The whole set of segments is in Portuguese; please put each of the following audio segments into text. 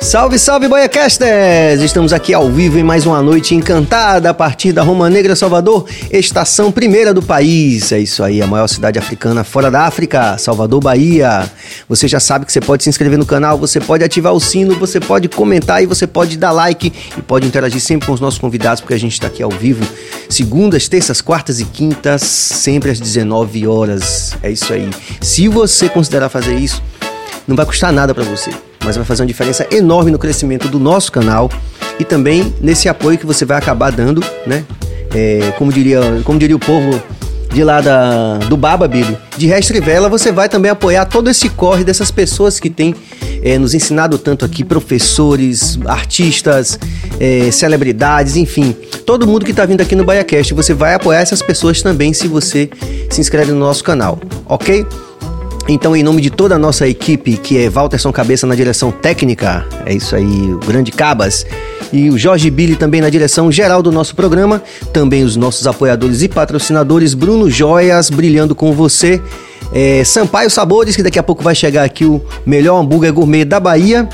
Salve, salve, Boiacasters! Estamos aqui ao vivo em mais uma noite encantada a partir da Roma Negra, Salvador, estação primeira do país. É isso aí, a maior cidade africana fora da África, Salvador, Bahia. Você já sabe que você pode se inscrever no canal, você pode ativar o sino, você pode comentar e você pode dar like e pode interagir sempre com os nossos convidados, porque a gente está aqui ao vivo, segundas, terças, quartas e quintas, sempre às 19 horas. É isso aí. Se você considerar fazer isso, não vai custar nada para você mas vai fazer uma diferença enorme no crescimento do nosso canal e também nesse apoio que você vai acabar dando, né? É, como, diria, como diria o povo de lá da, do Baba, Billy, de Restrivela, você vai também apoiar todo esse corre dessas pessoas que têm é, nos ensinado tanto aqui, professores, artistas, é, celebridades, enfim, todo mundo que está vindo aqui no BaiaCast. Você vai apoiar essas pessoas também se você se inscreve no nosso canal, ok? Então, em nome de toda a nossa equipe, que é Walterson Cabeça na direção técnica, é isso aí, o grande Cabas, e o Jorge Billy também na direção geral do nosso programa, também os nossos apoiadores e patrocinadores, Bruno Joias, brilhando com você, é, Sampaio Sabores, que daqui a pouco vai chegar aqui o melhor hambúrguer gourmet da Bahia,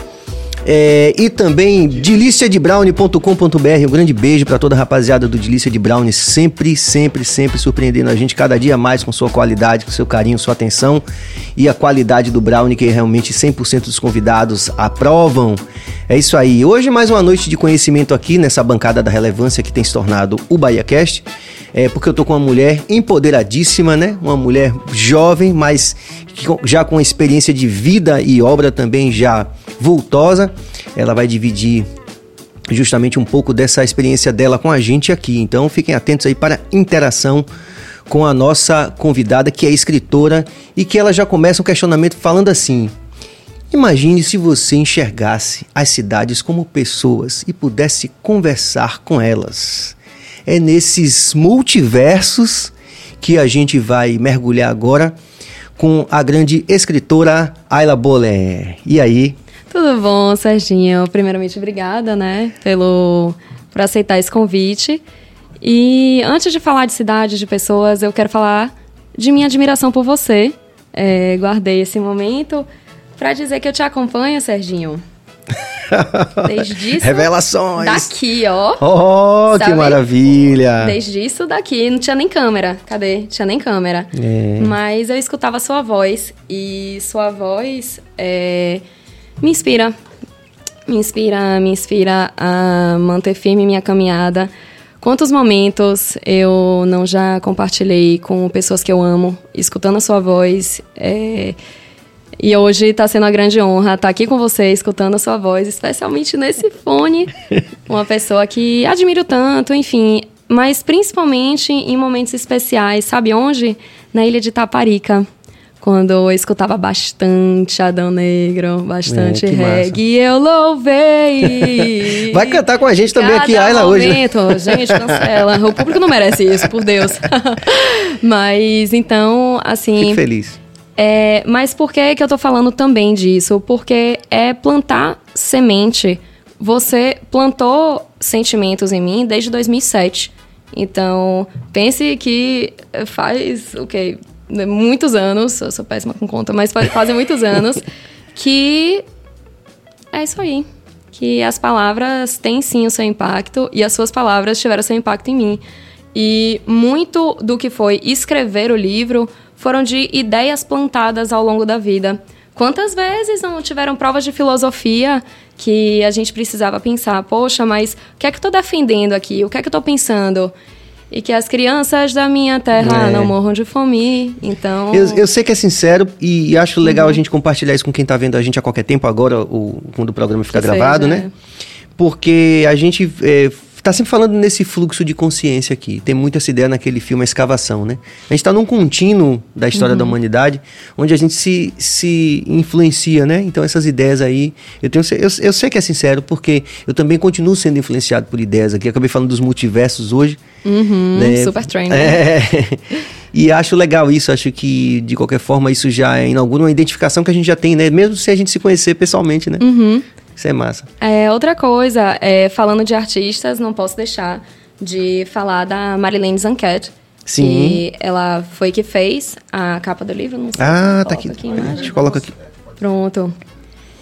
é, e também deliciadebrownie.com.br. Um grande beijo para toda a rapaziada do Delícia de Brownie, sempre, sempre, sempre surpreendendo a gente cada dia mais com sua qualidade, com seu carinho, sua atenção e a qualidade do brownie que realmente 100% dos convidados aprovam. É isso aí. Hoje mais uma noite de conhecimento aqui nessa bancada da relevância que tem se tornado o BahiaCast. É porque eu tô com uma mulher empoderadíssima, né? Uma mulher jovem, mas já com experiência de vida e obra também já vultosa. Ela vai dividir justamente um pouco dessa experiência dela com a gente aqui. Então fiquem atentos aí para interação com a nossa convidada que é escritora e que ela já começa um questionamento falando assim: Imagine se você enxergasse as cidades como pessoas e pudesse conversar com elas. É nesses multiversos que a gente vai mergulhar agora com a grande escritora Ayla Boller. E aí, tudo bom, Serginho? Primeiramente, obrigada, né, pelo por aceitar esse convite. E antes de falar de cidade, de pessoas, eu quero falar de minha admiração por você. É, guardei esse momento para dizer que eu te acompanho, Serginho. Desde isso. Revelações! Daqui, ó. Oh, Sabe? que maravilha! Desde isso daqui. Não tinha nem câmera. Cadê? Não tinha nem câmera. É. Mas eu escutava sua voz. E sua voz é, me inspira. Me inspira, me inspira a manter firme minha caminhada. Quantos momentos eu não já compartilhei com pessoas que eu amo, escutando a sua voz. É... E hoje está sendo uma grande honra estar aqui com você, escutando a sua voz, especialmente nesse fone. Uma pessoa que admiro tanto, enfim. Mas principalmente em momentos especiais, sabe onde? Na ilha de Taparica quando eu escutava bastante Adão Negro, bastante é, reggae, eu louvei. Vai cantar com a gente também aqui, Ayla, hoje. Né? Gente, cancela. O público não merece isso, por Deus. mas então, assim. Fico feliz. É, mas por que, que eu tô falando também disso? Porque é plantar semente. Você plantou sentimentos em mim desde 2007. Então, pense que faz o okay, quê? Né, muitos anos, eu sou péssima com conta, mas fazem muitos anos, que é isso aí. Que as palavras têm sim o seu impacto e as suas palavras tiveram seu impacto em mim. E muito do que foi escrever o livro foram de ideias plantadas ao longo da vida. Quantas vezes não tiveram provas de filosofia que a gente precisava pensar, poxa, mas o que é que eu estou defendendo aqui? O que é que eu estou pensando? e que as crianças da minha terra é. não morram de fome. Então. Eu, eu sei que é sincero e acho legal uhum. a gente compartilhar isso com quem está vendo a gente a qualquer tempo, agora, o, quando o programa fica que gravado, seja, né? É. Porque a gente é, tá sempre falando nesse fluxo de consciência aqui. Tem muito essa ideia naquele filme A Escavação, né? A gente está num contínuo da história uhum. da humanidade, onde a gente se, se influencia, né? Então essas ideias aí, eu, tenho, eu, eu sei que é sincero, porque eu também continuo sendo influenciado por ideias aqui. acabei falando dos multiversos hoje. Uhum, né? Super trend. É, e acho legal isso, acho que de qualquer forma isso já inaugura uma identificação que a gente já tem, né? Mesmo se a gente se conhecer pessoalmente, né? Uhum. Isso é massa. É, outra coisa, é, falando de artistas, não posso deixar de falar da Marilene Zanquet. Sim. Que ela foi que fez a capa do livro. Não sei ah, tá aqui. aqui a gente coloca aqui. Pronto.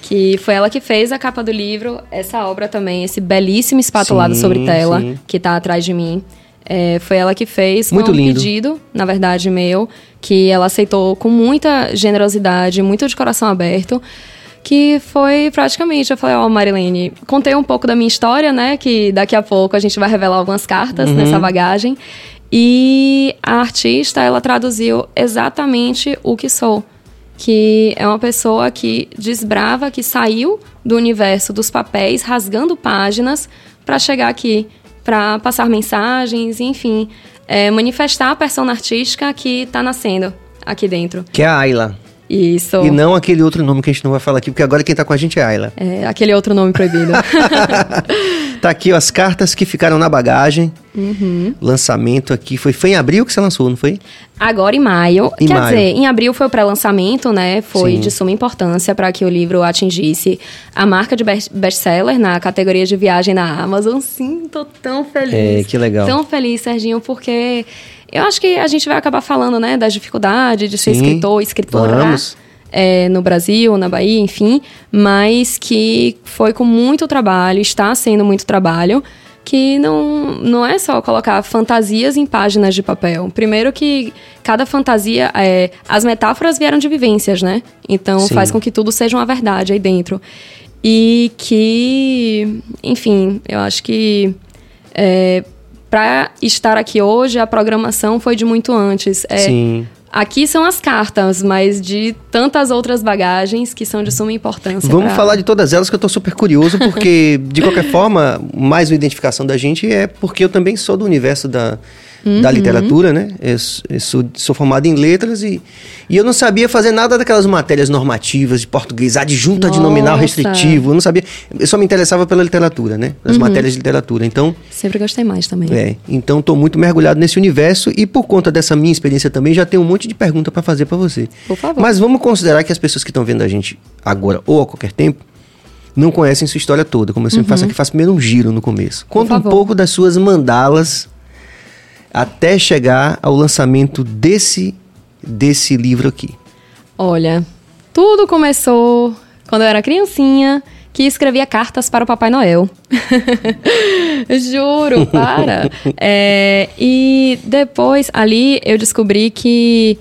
que foi ela que fez a capa do livro, essa obra também, esse belíssimo espatulado Sim, sobre tela sim. que tá atrás de mim. É, foi ela que fez, Muito um lindo. pedido, na verdade, meu, que ela aceitou com muita generosidade, muito de coração aberto, que foi praticamente, eu falei, ó, Marilene, contei um pouco da minha história, né, que daqui a pouco a gente vai revelar algumas cartas Uhum. nessa bagagem, e a artista, ela traduziu exatamente o que sou, que é uma pessoa que desbrava, que saiu do universo dos papéis, rasgando páginas para chegar aqui, para passar mensagens, enfim, é, manifestar a persona artística que está nascendo aqui dentro. Que é a Ayla. Isso. E não aquele outro nome que a gente não vai falar aqui, porque agora quem tá com a gente é a Ayla. É, aquele outro nome proibido. Tá aqui ó, as cartas que ficaram na bagagem. Uhum. Lançamento aqui. Foi, foi em abril que você lançou, não foi? Agora em maio. Em Quer maio. dizer, em abril foi o pré-lançamento, né? Foi Sim. de suma importância para que o livro atingisse a marca de best- best-seller na categoria de viagem na Amazon. Sim, tô tão feliz. É, que legal. Tão feliz, Serginho, porque eu acho que a gente vai acabar falando, né, das dificuldades de ser Sim, escritor, escritora. vamos. é, no Brasil, na Bahia, enfim, mas que foi com muito trabalho, está sendo muito trabalho, que não, não é só colocar fantasias em páginas de papel. Primeiro que cada fantasia, é, as metáforas vieram de vivências, né? Então Sim. faz com que tudo seja uma verdade aí dentro. E que, enfim, eu acho que é, para estar aqui hoje, a programação foi de muito antes. É, Sim. Aqui são as cartas, mas de tantas outras bagagens que são de suma importância. Vamos pra- falar de todas elas que eu tô super curioso, porque, de qualquer forma, mais uma identificação da gente é porque eu também sou do universo da, da Uhum. literatura, né? Eu, eu sou, sou formado em letras e, e eu não sabia fazer nada daquelas matérias normativas de português, adjunto, adnominal, Nossa. restritivo. Eu não sabia. Eu só me interessava pela literatura, né? Uhum. As matérias de literatura. Então, Sempre gostei mais também. é, então tô muito mergulhado nesse universo e por conta dessa minha experiência também já tenho um monte de pergunta para fazer para você. Por favor. Mas vamos considerar que as pessoas que estão vendo a gente agora ou a qualquer tempo não conhecem sua história toda, como eu sempre faço aqui, faço primeiro um giro no começo. Conta um Uhum. pouco das suas mandalas até chegar ao lançamento desse desse livro aqui. Olha, tudo começou quando eu era criancinha, que escrevia cartas para o Papai Noel. Juro, para. É, e depois, ali, eu descobri que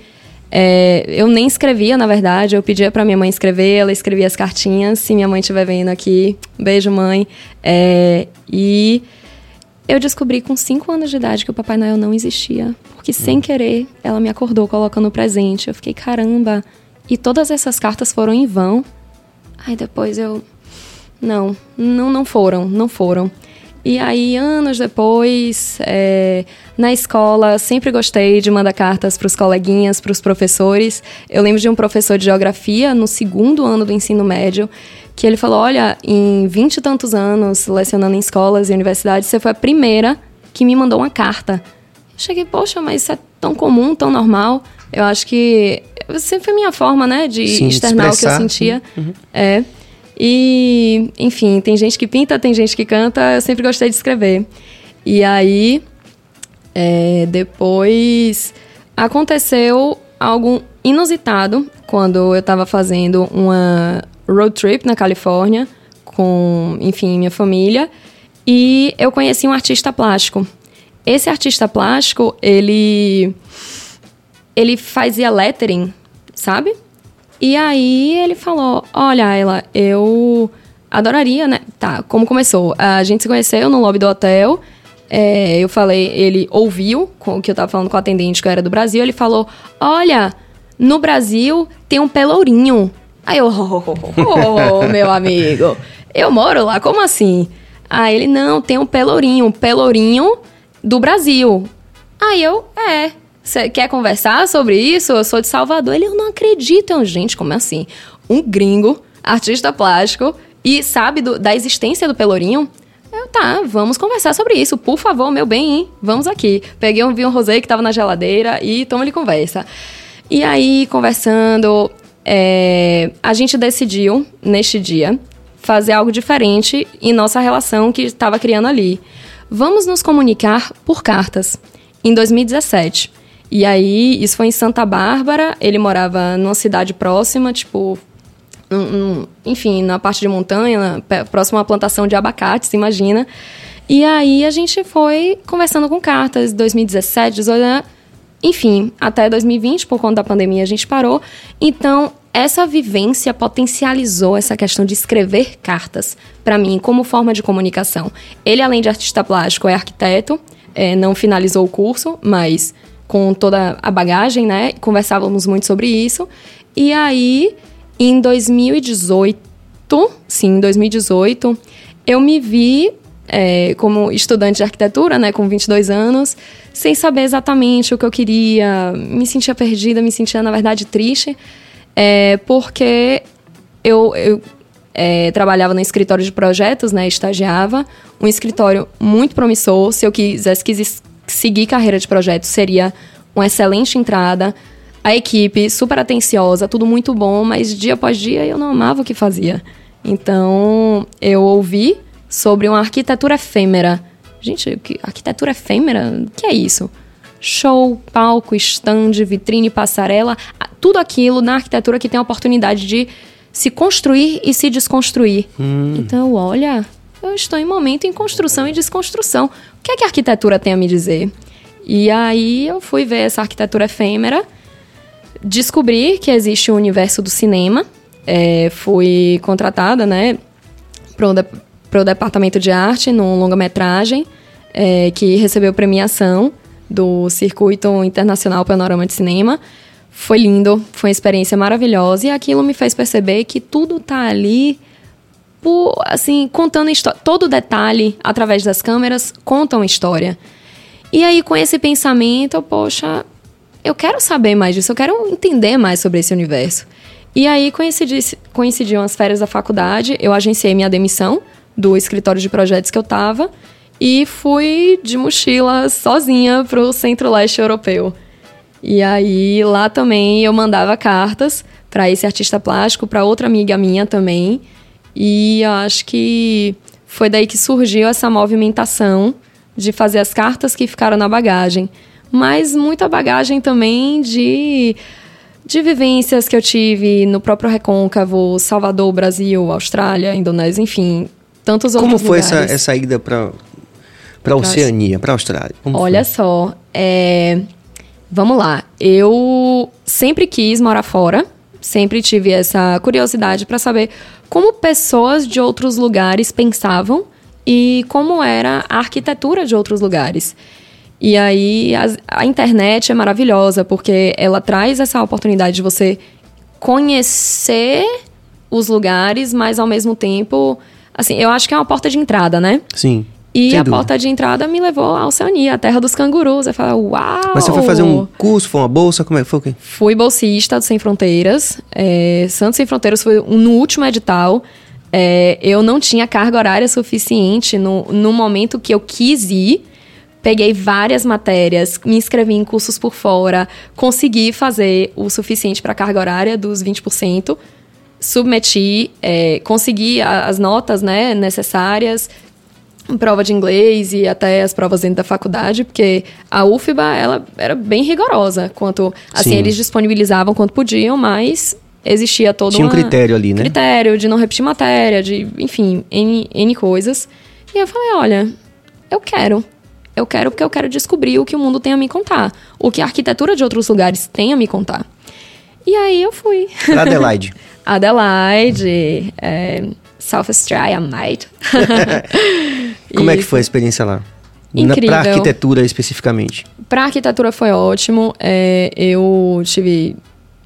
é, eu nem escrevia, na verdade. Eu pedia para minha mãe escrever, ela escrevia as cartinhas. Se minha mãe estiver vendo aqui, beijo, mãe. É, e eu descobri com 5 anos de idade que o Papai Noel não existia. Porque sem querer, ela me acordou colocando o presente. Eu fiquei, caramba. E todas essas cartas foram em vão. Aí depois eu. Não, não, não foram, não foram. E aí, anos depois, é, na escola, sempre gostei de mandar cartas para os coleguinhas, para os professores. Eu lembro de um professor de geografia no segundo ano do ensino médio, que ele falou: Olha, em vinte e tantos anos, lecionando em escolas e universidades, você foi a primeira que me mandou uma carta. Eu cheguei, poxa, mas isso é tão comum, tão normal. Eu acho que sempre foi minha forma, né, de Sim, de externar o que eu sentia. É. E, enfim, tem gente que pinta, tem gente que canta. Eu sempre gostei de escrever. E aí, é, depois aconteceu algo inusitado quando eu estava fazendo uma road trip na Califórnia com, enfim, minha família. E eu conheci um artista plástico. Esse artista plástico, ele ele fazia lettering, sabe? E aí ele falou: Olha, ela, eu adoraria, né? Tá, como começou? A gente se conheceu no lobby do hotel. é, eu falei, ele ouviu o que eu tava falando com o atendente que eu era do Brasil. Ele falou: Olha, no Brasil tem um pelourinho. Aí eu, oh, oh, oh, oh, meu amigo, eu moro lá, como assim? Aí ele, não, tem um pelourinho, um pelourinho do Brasil. Aí eu, é. Você quer conversar sobre isso? Eu sou de Salvador. Ele, eu não acredito. Eu, gente, como assim? Um gringo, artista plástico, e sabe do- da existência do Pelourinho? Eu, tá, vamos conversar sobre isso. Por favor, meu bem, hein? Vamos aqui. Peguei um vinho rosé que tava na geladeira e toma ele conversa. E aí, conversando, é, a gente decidiu, neste dia, fazer algo diferente em nossa relação que estava criando ali. Vamos nos comunicar por cartas. Em 2017. E aí, isso foi em Santa Bárbara. Ele morava numa cidade próxima, tipo, enfim, na parte de montanha, próximo à plantação de abacate, se imagina. E aí a gente foi conversando com cartas, 2017, 18, né? Enfim, até 2020, por conta da pandemia, a gente parou. Então, essa vivência potencializou essa questão de escrever cartas para mim como forma de comunicação. Ele, além de artista plástico, é arquiteto, é, não finalizou o curso, mas com toda a bagagem, né? Conversávamos muito sobre isso. E aí, em 2018, sim, em 2018, eu me vi é, como estudante de arquitetura, né, com 22 anos, sem saber exatamente o que eu queria, me sentia perdida, me sentia, na verdade, triste, é, porque eu, eu é, trabalhava no escritório de projetos, né, estagiava, um escritório muito promissor, se eu quisesse, quisesse seguir carreira de projetos, seria uma excelente entrada, a equipe super atenciosa, tudo muito bom, mas dia após dia eu não amava o que fazia. Então, eu ouvi sobre uma arquitetura efêmera. Gente, que arquitetura efêmera? O que é isso? Show, palco, stand, vitrine, passarela, tudo aquilo na arquitetura que tem a oportunidade de se construir e se desconstruir. Hum. Então, olha, eu estou em momento em construção e desconstrução. O que é que a arquitetura tem a me dizer? E aí eu fui ver essa arquitetura efêmera descobri que existe o universo do cinema. É, fui contratada, né, para o, de, departamento de arte num longa-metragem é, que recebeu premiação do Circuito Internacional Panorama de Cinema. Foi lindo, foi uma experiência maravilhosa e aquilo me fez perceber que tudo tá ali por, assim, contando história. Todo detalhe através das câmeras conta uma história. E aí, com esse pensamento, poxa, eu quero saber mais disso, eu quero entender mais sobre esse universo. E aí coincidi, coincidiam as férias da faculdade, eu agenciei minha demissão do escritório de projetos que eu estava e fui de mochila sozinha para o Centro-Leste Europeu. E aí lá também eu mandava cartas para esse artista plástico, para outra amiga minha também. E acho que foi daí que surgiu essa movimentação de fazer as cartas que ficaram na bagagem mas muita bagagem também de de vivências que eu tive no próprio Recôncavo, Salvador, Brasil, Austrália, Indonésia, enfim, tantos Como outros foi lugares. essa, essa ida para para Oceania, para Austrália? Como Olha foi? só, é... vamos lá. Eu sempre quis morar fora, sempre tive essa curiosidade para saber como pessoas de outros lugares pensavam e como era a arquitetura de outros lugares. E aí a, a internet é maravilhosa porque ela traz essa oportunidade de você conhecer os lugares, mas ao mesmo tempo, assim, eu acho que é uma porta de entrada, né? Sim. E a dúvida. porta de entrada me levou à Oceania, a terra dos cangurus. Eu falei, uau! Mas você foi fazer um curso, foi uma bolsa? Como é que foi? Okay. Fui bolsista do Sem Fronteiras. É, Santos Sem Fronteiras foi no último edital. É, eu não tinha carga horária suficiente no, no momento que eu quis ir peguei várias matérias, me inscrevi em cursos por fora, consegui fazer o suficiente para a carga horária dos 20%, submeti, é, consegui as notas né, necessárias, prova de inglês e até as provas dentro da faculdade, porque a UFBA ela era bem rigorosa quanto assim Sim. eles disponibilizavam quanto podiam, mas existia todo Tinha um critério ali, né? Critério de não repetir matéria, de, enfim, N, N coisas. E eu falei, olha, eu quero. Eu quero porque eu quero descobrir o que o mundo tem a me contar. O que a arquitetura de outros lugares tem a me contar. E aí eu fui. Adelaide. Adelaide, é, South Australia, mate. Como e... é que foi a experiência lá? Incrível. Para arquitetura especificamente. Para arquitetura foi ótimo. É, eu tive,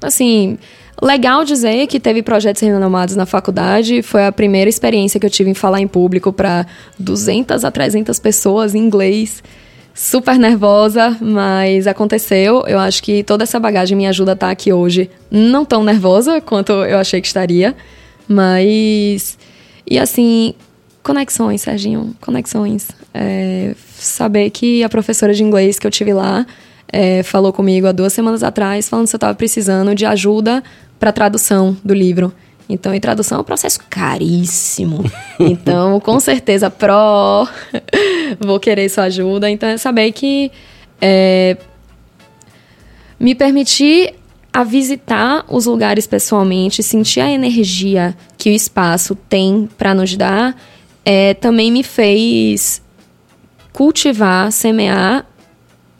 assim, Legal dizer que teve projetos renomados na faculdade. Foi a primeira experiência que eu tive em falar em público para 200 a 300 pessoas em inglês. Super nervosa, mas aconteceu. Eu acho que toda essa bagagem me ajuda a estar aqui hoje. Não tão nervosa quanto eu achei que estaria, mas. E assim, conexões, Serginho, conexões. É, saber que a professora de inglês que eu tive lá é, falou comigo há duas semanas atrás, falando se eu estava precisando de ajuda para tradução do livro. Então, em tradução é um processo caríssimo. Então, com certeza, pró, vou querer sua ajuda. Então, é saber que é, me permitir a visitar os lugares pessoalmente, sentir a energia que o espaço tem para nos dar, é, também me fez cultivar, semear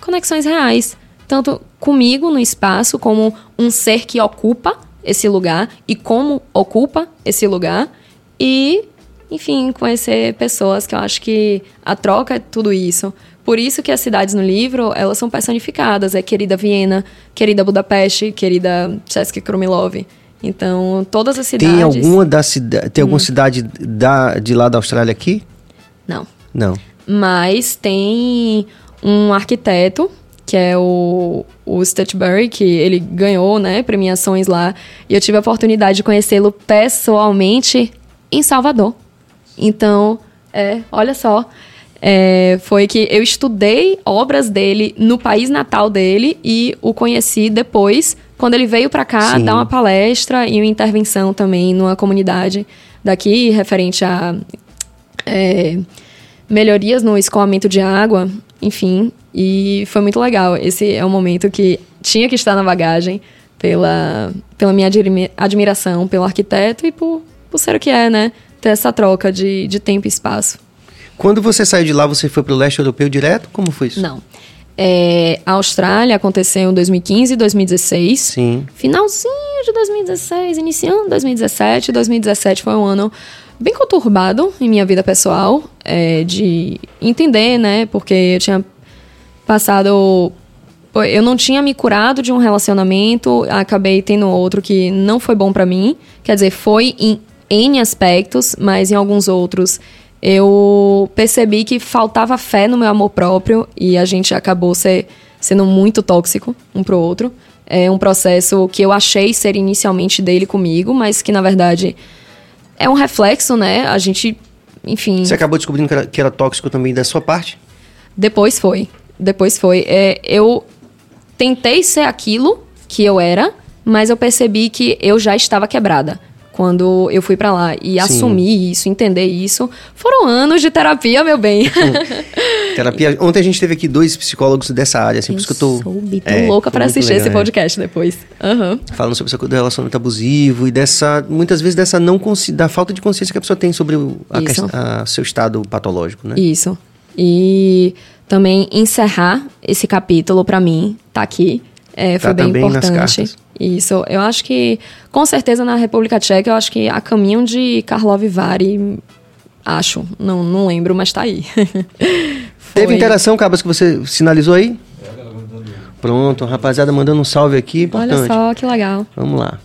conexões reais. Tanto comigo no espaço, como um ser que ocupa esse lugar e como ocupa esse lugar. E, enfim, conhecer pessoas que eu acho que a troca é tudo isso. Por isso que as cidades no livro, elas são personificadas. É querida Viena, querida Budapeste, querida Czeska Krumilov. Então, todas as cidades... Tem alguma, da cida tem alguma hum. cidade da, de lá da Austrália aqui? Não. Não. Mas tem um arquiteto, que é o, o que ele ganhou, né, premiações lá. E eu tive a oportunidade de conhecê-lo pessoalmente em Salvador. Então, é, olha só é, foi que eu estudei obras dele no país natal dele e o conheci depois, quando ele veio para cá Sim. dar uma palestra e uma intervenção também numa comunidade daqui, referente a é, melhorias no escoamento de água, enfim. E foi muito legal. Esse é um momento que tinha que estar na bagagem pela, pela minha admiração pelo arquiteto e por, por ser o que é, né? Ter essa troca de, de tempo e espaço. Quando você saiu de lá, você foi para o leste europeu direto? Como foi isso? Não. É, a Austrália aconteceu em 2015 e 2016. Sim. Finalzinho de 2016, iniciando 2017. 2017 foi um ano bem conturbado em minha vida pessoal, é, de entender, né? Porque eu tinha passado. Eu não tinha me curado de um relacionamento, acabei tendo outro que não foi bom para mim. Quer dizer, foi em N aspectos, mas em alguns outros eu percebi que faltava fé no meu amor próprio e a gente acabou ser, sendo muito tóxico um pro outro. É um processo que eu achei ser inicialmente dele comigo, mas que na verdade é um reflexo, né? A gente, enfim. Você acabou descobrindo que era, que era tóxico também da sua parte? Depois foi. Depois foi. É, eu tentei ser aquilo que eu era, mas eu percebi que eu já estava quebrada quando eu fui para lá. E Sim. assumir isso, entender isso. Foram anos de terapia, meu bem. terapia. Ontem a gente teve aqui dois psicólogos dessa área, assim, eu por isso que eu tô. Soube, tô é, louca para assistir legal, esse é. podcast é. depois. Uhum. Falando sobre essa coisa do relacionamento abusivo e dessa. Muitas vezes dessa não da falta de consciência que a pessoa tem sobre o a questão, a, seu estado patológico, né? Isso. E também encerrar esse capítulo para mim, tá aqui. É, foi tá bem importante. Isso, eu acho que, com certeza, na República Tcheca, eu acho que a caminho de Karlov Vary, acho, não, não lembro, mas tá aí. Teve interação, Cabas, que você sinalizou aí? Pronto, rapaziada mandando um salve aqui, importante. Olha só, que legal. Vamos lá.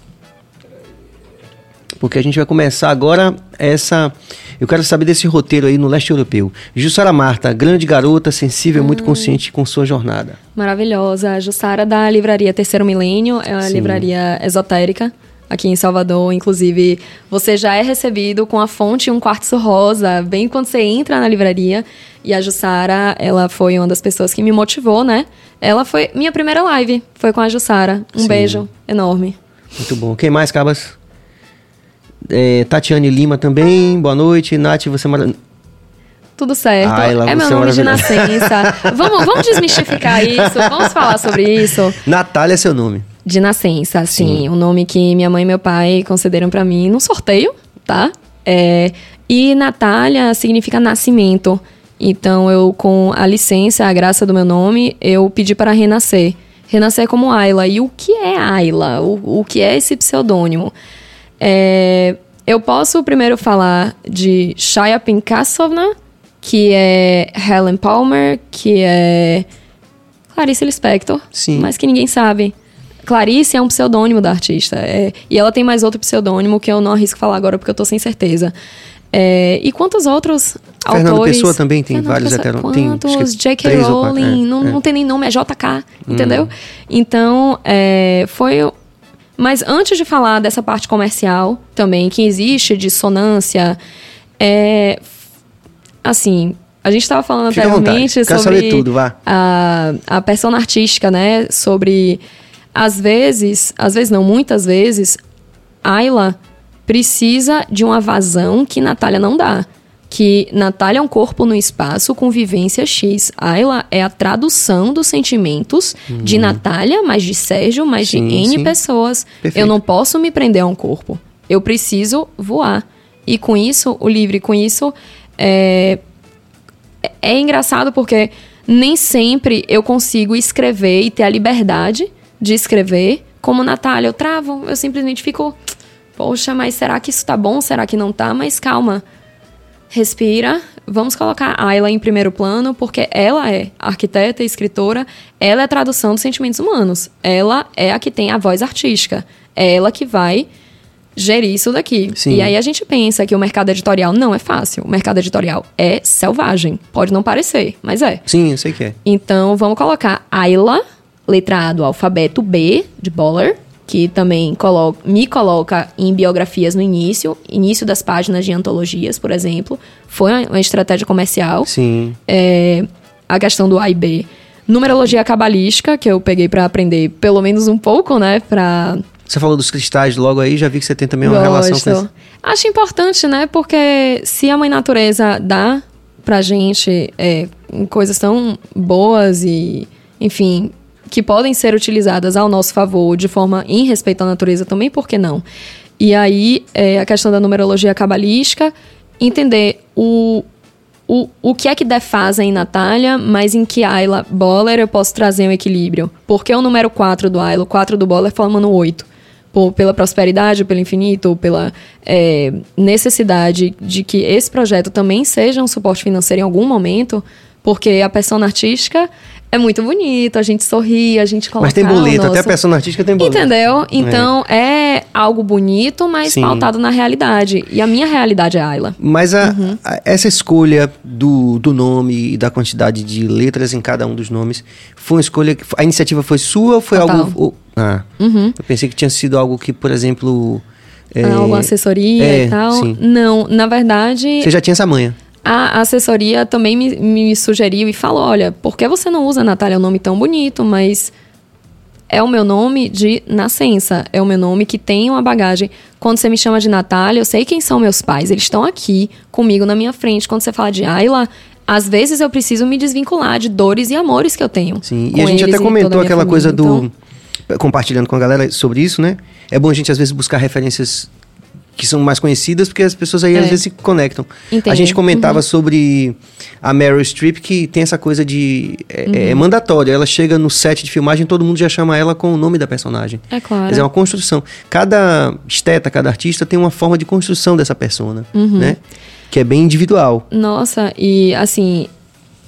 Porque a gente vai começar agora essa eu quero saber desse roteiro aí no leste europeu. Jussara Marta, grande garota, sensível, hum. muito consciente com sua jornada. Maravilhosa. A Jussara da livraria Terceiro Milênio, é uma Sim. livraria esotérica aqui em Salvador. Inclusive, você já é recebido com a fonte e um quartzo rosa, bem quando você entra na livraria. E a Jussara, ela foi uma das pessoas que me motivou, né? Ela foi minha primeira live, foi com a Jussara. Um Sim. beijo enorme. Muito bom. Quem mais, Cabas? É, Tatiane Lima também, boa noite. Nath, você mora. Tudo certo. Ayla, é meu nome de nascença. vamos, vamos desmistificar isso, vamos falar sobre isso. Natália é seu nome. De nascença, sim. sim. O nome que minha mãe e meu pai concederam para mim num sorteio, tá? É, e Natália significa nascimento. Então, eu, com a licença, a graça do meu nome, eu pedi para renascer. Renascer como Ayla. E o que é Ayla? O, o que é esse pseudônimo? É, eu posso primeiro falar de Shaya Pinkassovna, que é Helen Palmer, que é Clarice Lispector, Sim. mas que ninguém sabe. Clarice é um pseudônimo da artista. É, e ela tem mais outro pseudônimo que eu não arrisco falar agora porque eu tô sem certeza. É, e quantos outros Fernando autores... Pessoa também tem Fernando vários heteronomes. Quantos? J.K. Rowling, é, não, é. não tem nem nome, é JK, entendeu? Hum. Então, é, foi mas antes de falar dessa parte comercial também, que existe dissonância, é. Assim, a gente estava falando Fica anteriormente sobre tudo, a, a persona artística, né? Sobre. Às vezes, às vezes não, muitas vezes, Ayla precisa de uma vazão que Natália não dá. Que Natália é um corpo no espaço com vivência X. Ayla é a tradução dos sentimentos de Natália, mais de Sérgio, mais Sim, de N sim. pessoas. Perfeito. Eu não posso me prender a um corpo. Eu preciso voar. E com isso, o livre, com isso, é, é engraçado porque nem sempre eu consigo escrever e ter a liberdade de escrever. Como Natália, eu travo, eu simplesmente fico, poxa, mas será que isso tá bom? Será que não tá? Mas calma. Respira. Vamos colocar a Ayla em primeiro plano, porque ela é arquiteta e escritora, ela é a tradução dos sentimentos humanos. Ela é a que tem a voz artística. É ela que vai gerir isso daqui. Sim. E aí a gente pensa que o mercado editorial não é fácil. O mercado editorial é selvagem. Pode não parecer, mas é. Sim, eu sei que é. Então vamos colocar Ayla, letra A do alfabeto B, de Boller, que também colo me coloca em biografias no início, início das páginas de antologias, por exemplo. Foi uma- estratégia comercial. Sim. É, a questão do A e B. Numerologia cabalística, que eu peguei pra aprender pelo menos um pouco, né? Pra Você falou dos cristais logo aí, já vi que você tem também uma relação com Gosto. isso. Acho importante, né? Porque se a mãe natureza dá pra gente é, coisas tão boas e, enfim, que podem ser utilizadas ao nosso favor de forma em respeito à natureza também, por que não? E aí, é, a questão da numerologia cabalística, entender o, o, o que é que defasa em Natália, mas em que Ayla Boller eu posso trazer um equilíbrio. Porque o número 4 do Ayla, o 4 do Boller forma no 8. Por, pela prosperidade, pelo infinito, pela é, necessidade de que esse projeto também seja um suporte financeiro em algum momento, porque a persona artística é muito bonita, a gente sorri, a gente coloca Mas tem boleto, até a nosso- persona artística tem boleto. Entendeu? Então é, algo bonito, mas Sim. pautado na realidade. E a minha realidade é Ayla. Mas a- Uhum. a- essa escolha do, do nome e da quantidade de letras em cada um dos nomes foi uma escolha. que- A iniciativa foi sua ou foi Total. algo. ou- ah, eu pensei que tinha sido algo que, por exemplo. é, Ah, Alguma assessoria é, e tal. sim. Não, na verdade, Você já tinha essa manha. A assessoria também me, me sugeriu e falou: olha, por que você não usa, Natália, um nome tão bonito, mas é o meu nome de nascença, é o meu nome que tem uma bagagem. Quando você me chama de Natália, eu sei quem são meus pais, eles estão aqui comigo na minha frente. Quando você fala de Ayla, às vezes eu preciso me desvincular de dores e amores que eu tenho. Sim, e a gente até comentou aquela família. coisa do. Então, Compartilhando com a galera sobre isso, né? É bom a gente às vezes buscar referências que são mais conhecidas, porque as pessoas aí É. às vezes se conectam. A gente comentava sobre a Meryl Streep, que tem essa coisa de. É, Uhum. é mandatório. Ela chega no set de filmagem todo mundo já chama ela com o nome da personagem. É claro. Quer dizer, é uma construção. Cada esteta, cada artista tem uma forma de construção dessa persona, Uhum. né? Que é bem individual. Nossa, e assim,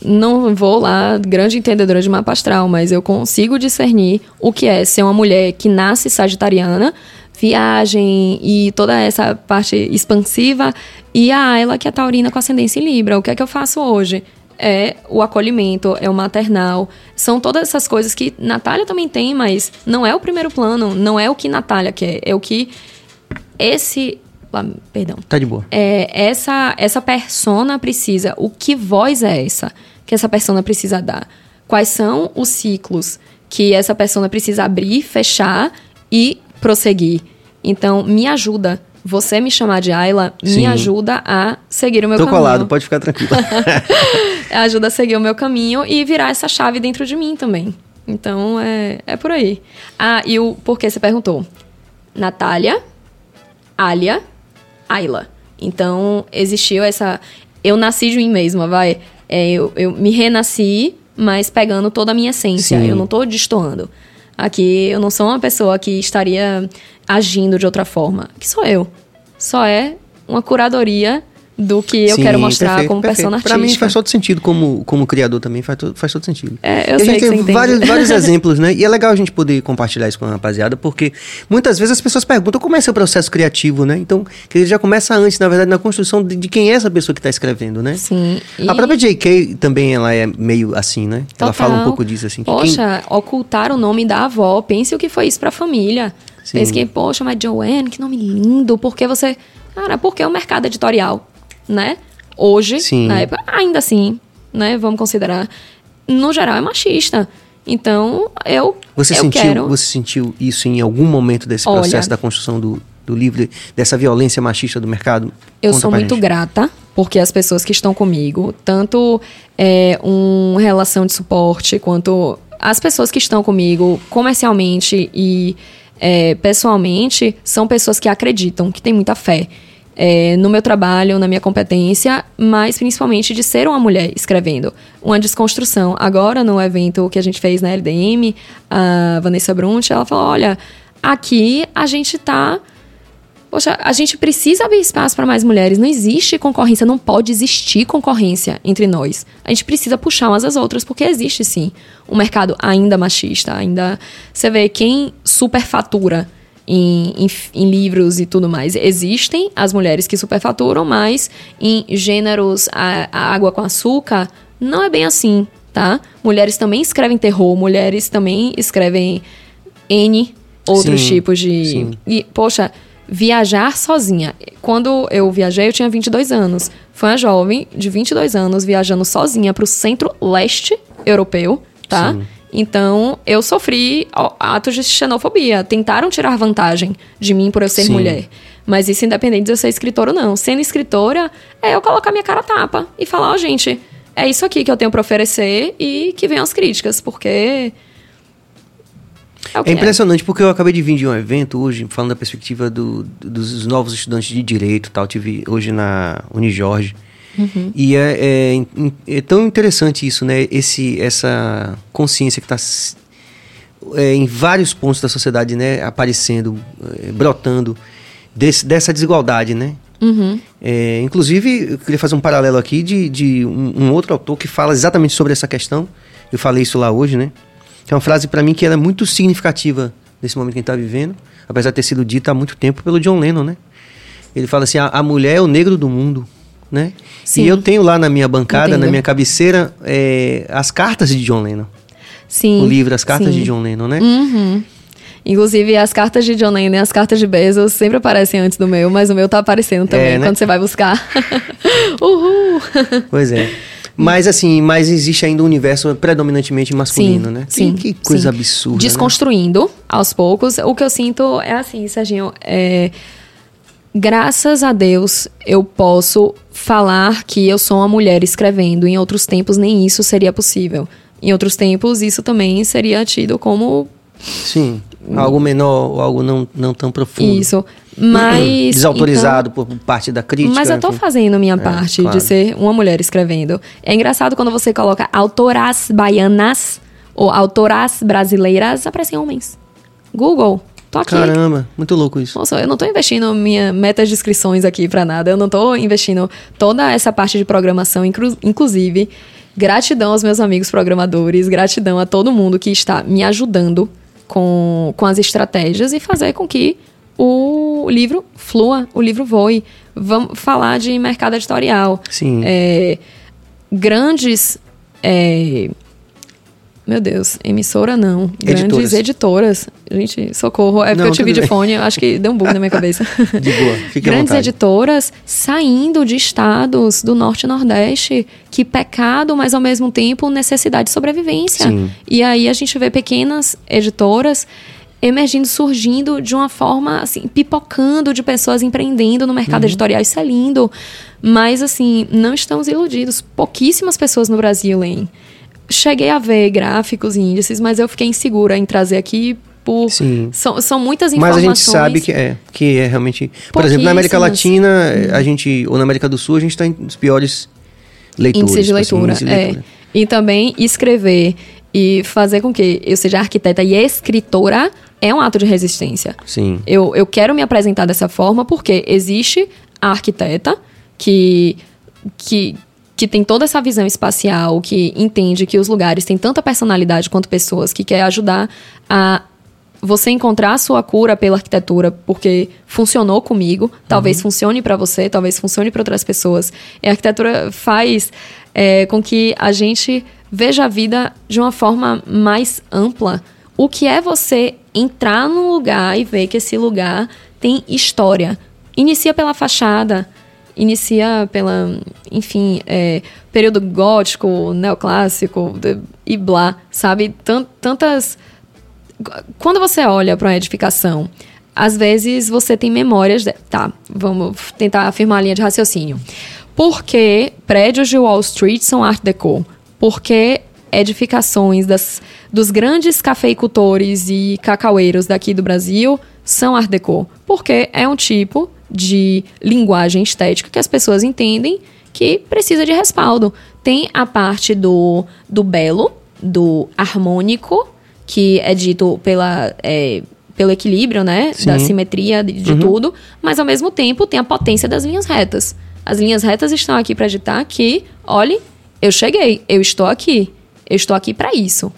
não vou lá, grande entendedora de mapa astral, mas eu consigo discernir o que é ser uma mulher que nasce sagitariana, viagem e toda essa parte expansiva, e a Ayla que é taurina com ascendência em Libra. O que é que eu faço hoje? É o acolhimento, é o maternal. São todas essas coisas que Natália também tem, mas não é o primeiro plano, não é o que Natália quer, é o que esse. ah, Perdão Tá de boa. é, essa essa persona precisa, o que voz é essa que essa persona precisa dar? Quais são os ciclos que essa persona precisa abrir, fechar e prosseguir? Então, me ajuda. Você me chamar de Ayla Sim. me ajuda a seguir o meu Tô caminho. colado, pode ficar tranquila. ajuda a seguir o meu caminho e virar essa chave dentro de mim também. Então, é, é por aí. Ah, e o porquê você perguntou? Natália, Alia, Ayla. Então, existiu essa... Eu nasci de mim mesma, vai. É, eu, eu me renasci, mas pegando toda a minha essência. Sim. Eu não tô destoando. Aqui, eu não sou uma pessoa que estaria agindo de outra forma. Que sou eu. Só é uma curadoria do que eu Sim, quero mostrar perfeito, como perfeito. persona artística. mim faz todo sentido, como, como criador também faz, todo- faz todo sentido. É, eu e sei a gente que tem entende. vários, vários exemplos, né? E é legal a gente poder compartilhar isso com a rapaziada, porque muitas vezes as pessoas perguntam como é seu processo criativo, né? Então, que ele já começa antes, na verdade, na construção de, de quem é essa pessoa que está escrevendo, né? Sim. E- A própria J.K. também, ela é meio assim, né? Ela Total. fala um pouco disso, assim. que quem- Poxa, ocultar o nome da avó. Pense o que foi isso pra família. Sim. Pense que, poxa, mas Joanne, que nome lindo. Porque você. Cara, porque é o mercado editorial, né? Hoje, Sim. na época, ainda assim, né? Vamos considerar. No geral, é machista. Então, eu. Você, eu sentiu, quero. você sentiu isso em algum momento desse Olha. processo da construção do, do livro, dessa violência machista do mercado? Eu Conta sou muito gente. grata porque as pessoas que estão comigo, tanto é, uma relação de suporte, quanto as pessoas que estão comigo comercialmente e é, pessoalmente, são pessoas que acreditam, que têm muita fé. É, no meu trabalho, na minha competência, mas principalmente de ser uma mulher escrevendo. Uma desconstrução. Agora, no evento que a gente fez na LDM, a Vanessa Brunt, ela falou: olha, aqui a gente tá Poxa, a gente precisa abrir espaço para mais mulheres. Não existe concorrência, não pode existir concorrência entre nós. A gente precisa puxar umas às outras, porque existe sim um mercado ainda machista, ainda. Você vê quem superfatura em, em, em, livros e tudo mais. Existem as mulheres que superfaturam, mas em gêneros a, a água com açúcar, não é bem assim, tá? Mulheres também escrevem terror, mulheres também escrevem N outros sim, tipos de. Sim. E, poxa, viajar sozinha. Quando eu viajei, eu tinha 22 anos. Foi uma jovem de 22 anos viajando sozinha para o centro-leste europeu, tá? Sim. Então, eu sofri atos de xenofobia. Tentaram tirar vantagem de mim por eu ser Sim. mulher. Mas isso independente de eu ser escritora ou não. Sendo escritora, é eu colocar minha cara tapa e falar, ó, oh, gente, é isso aqui que eu tenho para oferecer e que venham as críticas, porque é, é impressionante porque eu acabei de vir de um evento hoje, falando da perspectiva do, dos novos estudantes de direito tal. Tive hoje na Unijorge. Uhum. E é, é, é, tão interessante isso, né? Esse, essa consciência que está é, em vários pontos da sociedade, né? Aparecendo, é, brotando desse, dessa desigualdade, né? Uhum. É, inclusive, eu queria fazer um paralelo aqui de, de um, um, outro autor que fala exatamente sobre essa questão. Eu falei isso lá hoje, né? É uma frase para mim que é muito significativa nesse momento que a gente está vivendo, apesar de ter sido dita há muito tempo pelo John Lennon, né? Ele fala assim: a, a mulher é o negro do mundo, né? Sim. E eu tenho lá na minha bancada, Entendo. na minha cabeceira, é, as cartas de John Lennon. Sim. O livro As Cartas Sim. de John Lennon, né? Uhum. Inclusive, as cartas de John Lennon e as cartas de Bezos sempre aparecem antes do meu, mas o meu tá aparecendo também é, né? quando você vai buscar. Uhul! Pois é. Mas assim, mas existe ainda um universo predominantemente masculino, sim, né? Sim. Que, que coisa sim. absurda. Né? Desconstruindo né? aos poucos. O que eu sinto é assim, Serginho, é, graças a Deus eu posso falar que eu sou uma mulher escrevendo. Em outros tempos, nem isso seria possível. Em outros tempos, isso também seria tido como. Sim. Algo menor algo não, não tão profundo. Isso. Mas. Desautorizado então, por parte da crítica. Mas eu tô enfim. fazendo minha é, parte claro. de ser uma mulher escrevendo. É engraçado quando você coloca autoras baianas ou autoras brasileiras, aparecem homens. Google. Tô aqui. Caramba, muito louco isso. Nossa, eu não tô investindo minha metas de inscrições aqui para nada. Eu não tô investindo toda essa parte de programação, inclu inclusive. Gratidão aos meus amigos programadores, gratidão a todo mundo que está me ajudando com, com as estratégias e fazer com que o livro flua, o livro voe. Vamos falar de mercado editorial. Sim. É, grandes. É, meu Deus, emissora não. Grandes editoras. Gente, socorro. É porque não, eu tive de fone, acho que deu um bug na minha cabeça. De boa, fique Grandes editoras saindo de estados do norte e nordeste que pecado, mas ao mesmo tempo necessidade de sobrevivência. Sim. E aí a gente vê pequenas editoras emergindo, surgindo de uma forma, assim, pipocando de pessoas empreendendo no mercado uhum. editorial. Isso é lindo. Mas, assim, não estamos iludidos. Pouquíssimas pessoas no Brasil leem. Cheguei a ver gráficos e índices, mas eu fiquei insegura em trazer aqui por. Sim. São, são muitas informações. Mas a gente sabe que é, que é realmente. Por exemplo, na América Latina, a gente, ou na América do Sul, a gente está em os piores leitores. Índice de leitura. Assim, índice de leitura. É. E também escrever e fazer com que eu seja arquiteta e escritora é um ato de resistência. Sim. Eu, eu quero me apresentar dessa forma porque existe a arquiteta que, que, que tem toda essa visão espacial, que entende que os lugares têm tanta personalidade quanto pessoas, que quer ajudar a você encontrar a sua cura pela arquitetura, porque funcionou comigo, talvez uhum. funcione para você, talvez funcione para outras pessoas. E a arquitetura faz é, com que a gente veja a vida de uma forma mais ampla. O que é você entrar num lugar e ver que esse lugar tem história. Inicia pela fachada, inicia pela, enfim, é, período gótico, neoclássico e blá, sabe? Tantas. Quando você olha para uma edificação, às vezes você tem memórias. De... Tá, vamos tentar afirmar a linha de raciocínio. Por que prédios de Wall Street são Art Deco? Porque edificações das, dos grandes cafeicultores e cacaueiros daqui do Brasil são Art Deco? Porque é um tipo de linguagem estética que as pessoas entendem que precisa de respaldo. Tem a parte do, do belo, do harmônico, que é dito pela, é, pelo equilíbrio, né? Sim. Da simetria de, de uhum. tudo, mas ao mesmo tempo tem a potência das linhas retas. As linhas retas estão aqui para ditar que, olhe, eu cheguei, eu estou aqui, eu estou aqui para isso.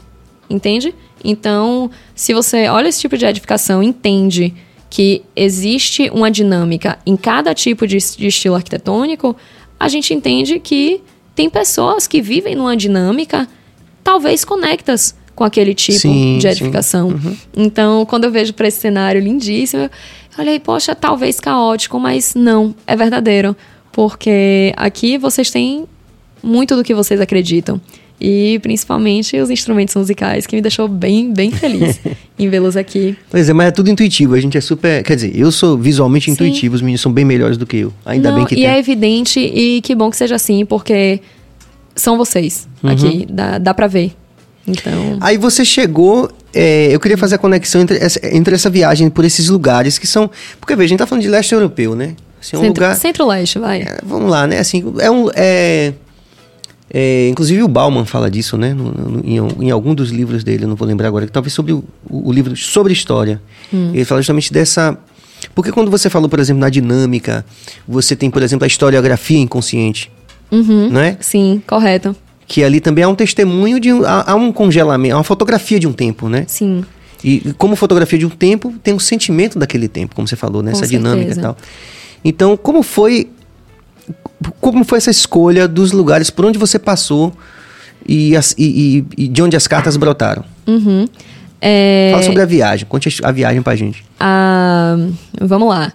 Entende? Então, se você olha esse tipo de edificação, entende que existe uma dinâmica em cada tipo de, de estilo arquitetônico, a gente entende que tem pessoas que vivem numa dinâmica talvez conectas com aquele tipo sim, de edificação. Uhum. Então, quando eu vejo para esse cenário lindíssimo, eu olhei, poxa, talvez caótico, mas não, é verdadeiro. Porque aqui vocês têm muito do que vocês acreditam. E principalmente os instrumentos musicais, que me deixou bem, bem feliz em vê-los aqui. Pois é, mas é tudo intuitivo. A gente é super. Quer dizer, eu sou visualmente Sim. intuitivo, os meninos são bem melhores do que eu. Ainda Não, bem que e tem. é evidente, e que bom que seja assim, porque são vocês uhum. aqui, dá, dá pra ver. Então. Aí você chegou. É, eu queria fazer a conexão entre essa, entre essa viagem por esses lugares que são. Porque, veja, a gente tá falando de leste europeu, né? Assim, é um Centro, lugar. Centro-leste, vai. É, vamos lá, né? Assim, é um. É, é, inclusive o Bauman fala disso, né? No, no, em, em, algum dos livros dele, eu não vou lembrar agora, talvez sobre o, o, livro sobre história. Hum. Ele fala justamente dessa. Porque quando você falou, por exemplo, na dinâmica, você tem, por exemplo, a historiografia inconsciente. Uhum. Não é? Sim, correto. Que ali também há um testemunho de. Há, há um congelamento, há uma fotografia de um tempo, né? Sim. E como fotografia de um tempo, tem um sentimento daquele tempo, como você falou, né? Essa dinâmica e tal. Então, como foi como foi essa escolha dos lugares por onde você passou e, as, e, e, e de onde as cartas brotaram? Uhum. É... Fala sobre a viagem, conte a viagem pra gente. Ah, vamos lá.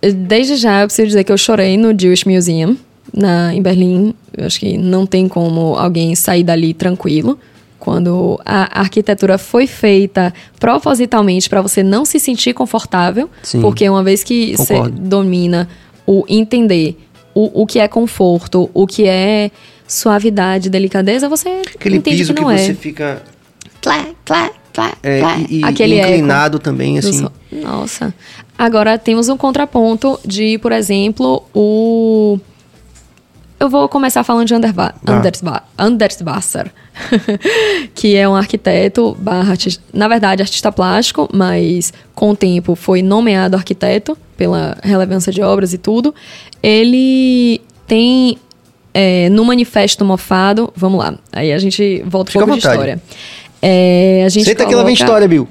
Desde já eu preciso dizer que eu chorei no Jewish Museum, na, em Berlim. Eu acho que não tem como alguém sair dali tranquilo. Quando a arquitetura foi feita propositalmente para você não se sentir confortável, Sim, porque uma vez que você domina o entender o, o que é conforto, o que é suavidade, delicadeza, você Aquele entende piso que não que é. você fica... Clá, clá, clá, é, clá. E, e Aquele inclinado eco também, assim. Nossa. Agora, temos um contraponto de, por exemplo, o... Eu vou começar falando de Anderba ah. Anders, Anders Basser, que é um arquiteto, barra, na verdade, artista plástico, mas com o tempo foi nomeado arquiteto pela relevância de obras e tudo. Ele tem é, no manifesto mofado, vamos lá, aí a gente volta Fica um pouco de história. É, a gente Senta coloca... que lá vem história, Bill.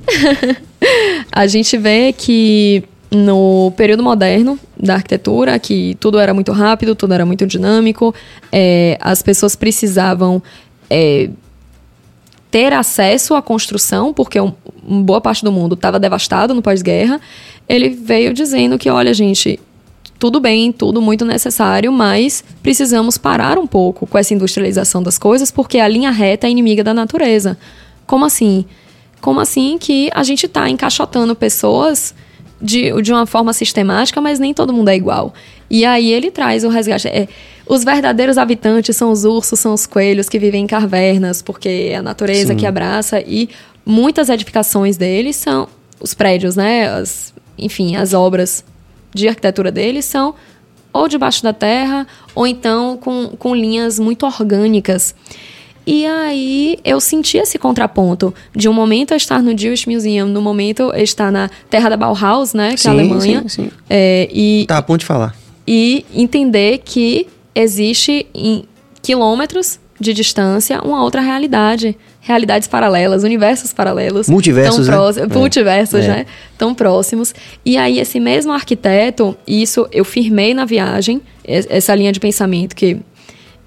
a gente vê que no período moderno da arquitetura, que tudo era muito rápido, tudo era muito dinâmico, é, as pessoas precisavam é, ter acesso à construção, porque um, uma boa parte do mundo estava devastado no pós-guerra. Ele veio dizendo que, olha, gente, tudo bem, tudo muito necessário, mas precisamos parar um pouco com essa industrialização das coisas, porque a linha reta é inimiga da natureza. Como assim? Como assim que a gente está encaixotando pessoas de, de uma forma sistemática, mas nem todo mundo é igual. E aí ele traz o resgate. É, os verdadeiros habitantes são os ursos, são os coelhos que vivem em cavernas, porque é a natureza Sim. que abraça. E muitas edificações deles são os prédios, né? As, enfim, as obras de arquitetura deles são ou debaixo da terra, ou então com, com linhas muito orgânicas. E aí eu senti esse contraponto de um momento estar no Jewish Museum, no momento estar na terra da Bauhaus, né, que sim, é a Alemanha. Sim, sim. É, e, tá a ponto de falar. E entender que existe em quilômetros de distância uma outra realidade. Realidades paralelas, universos paralelos. Multiversos, tão né? É. Multiversos, é. né? Tão próximos. E aí, esse mesmo arquiteto, isso eu firmei na viagem, essa linha de pensamento que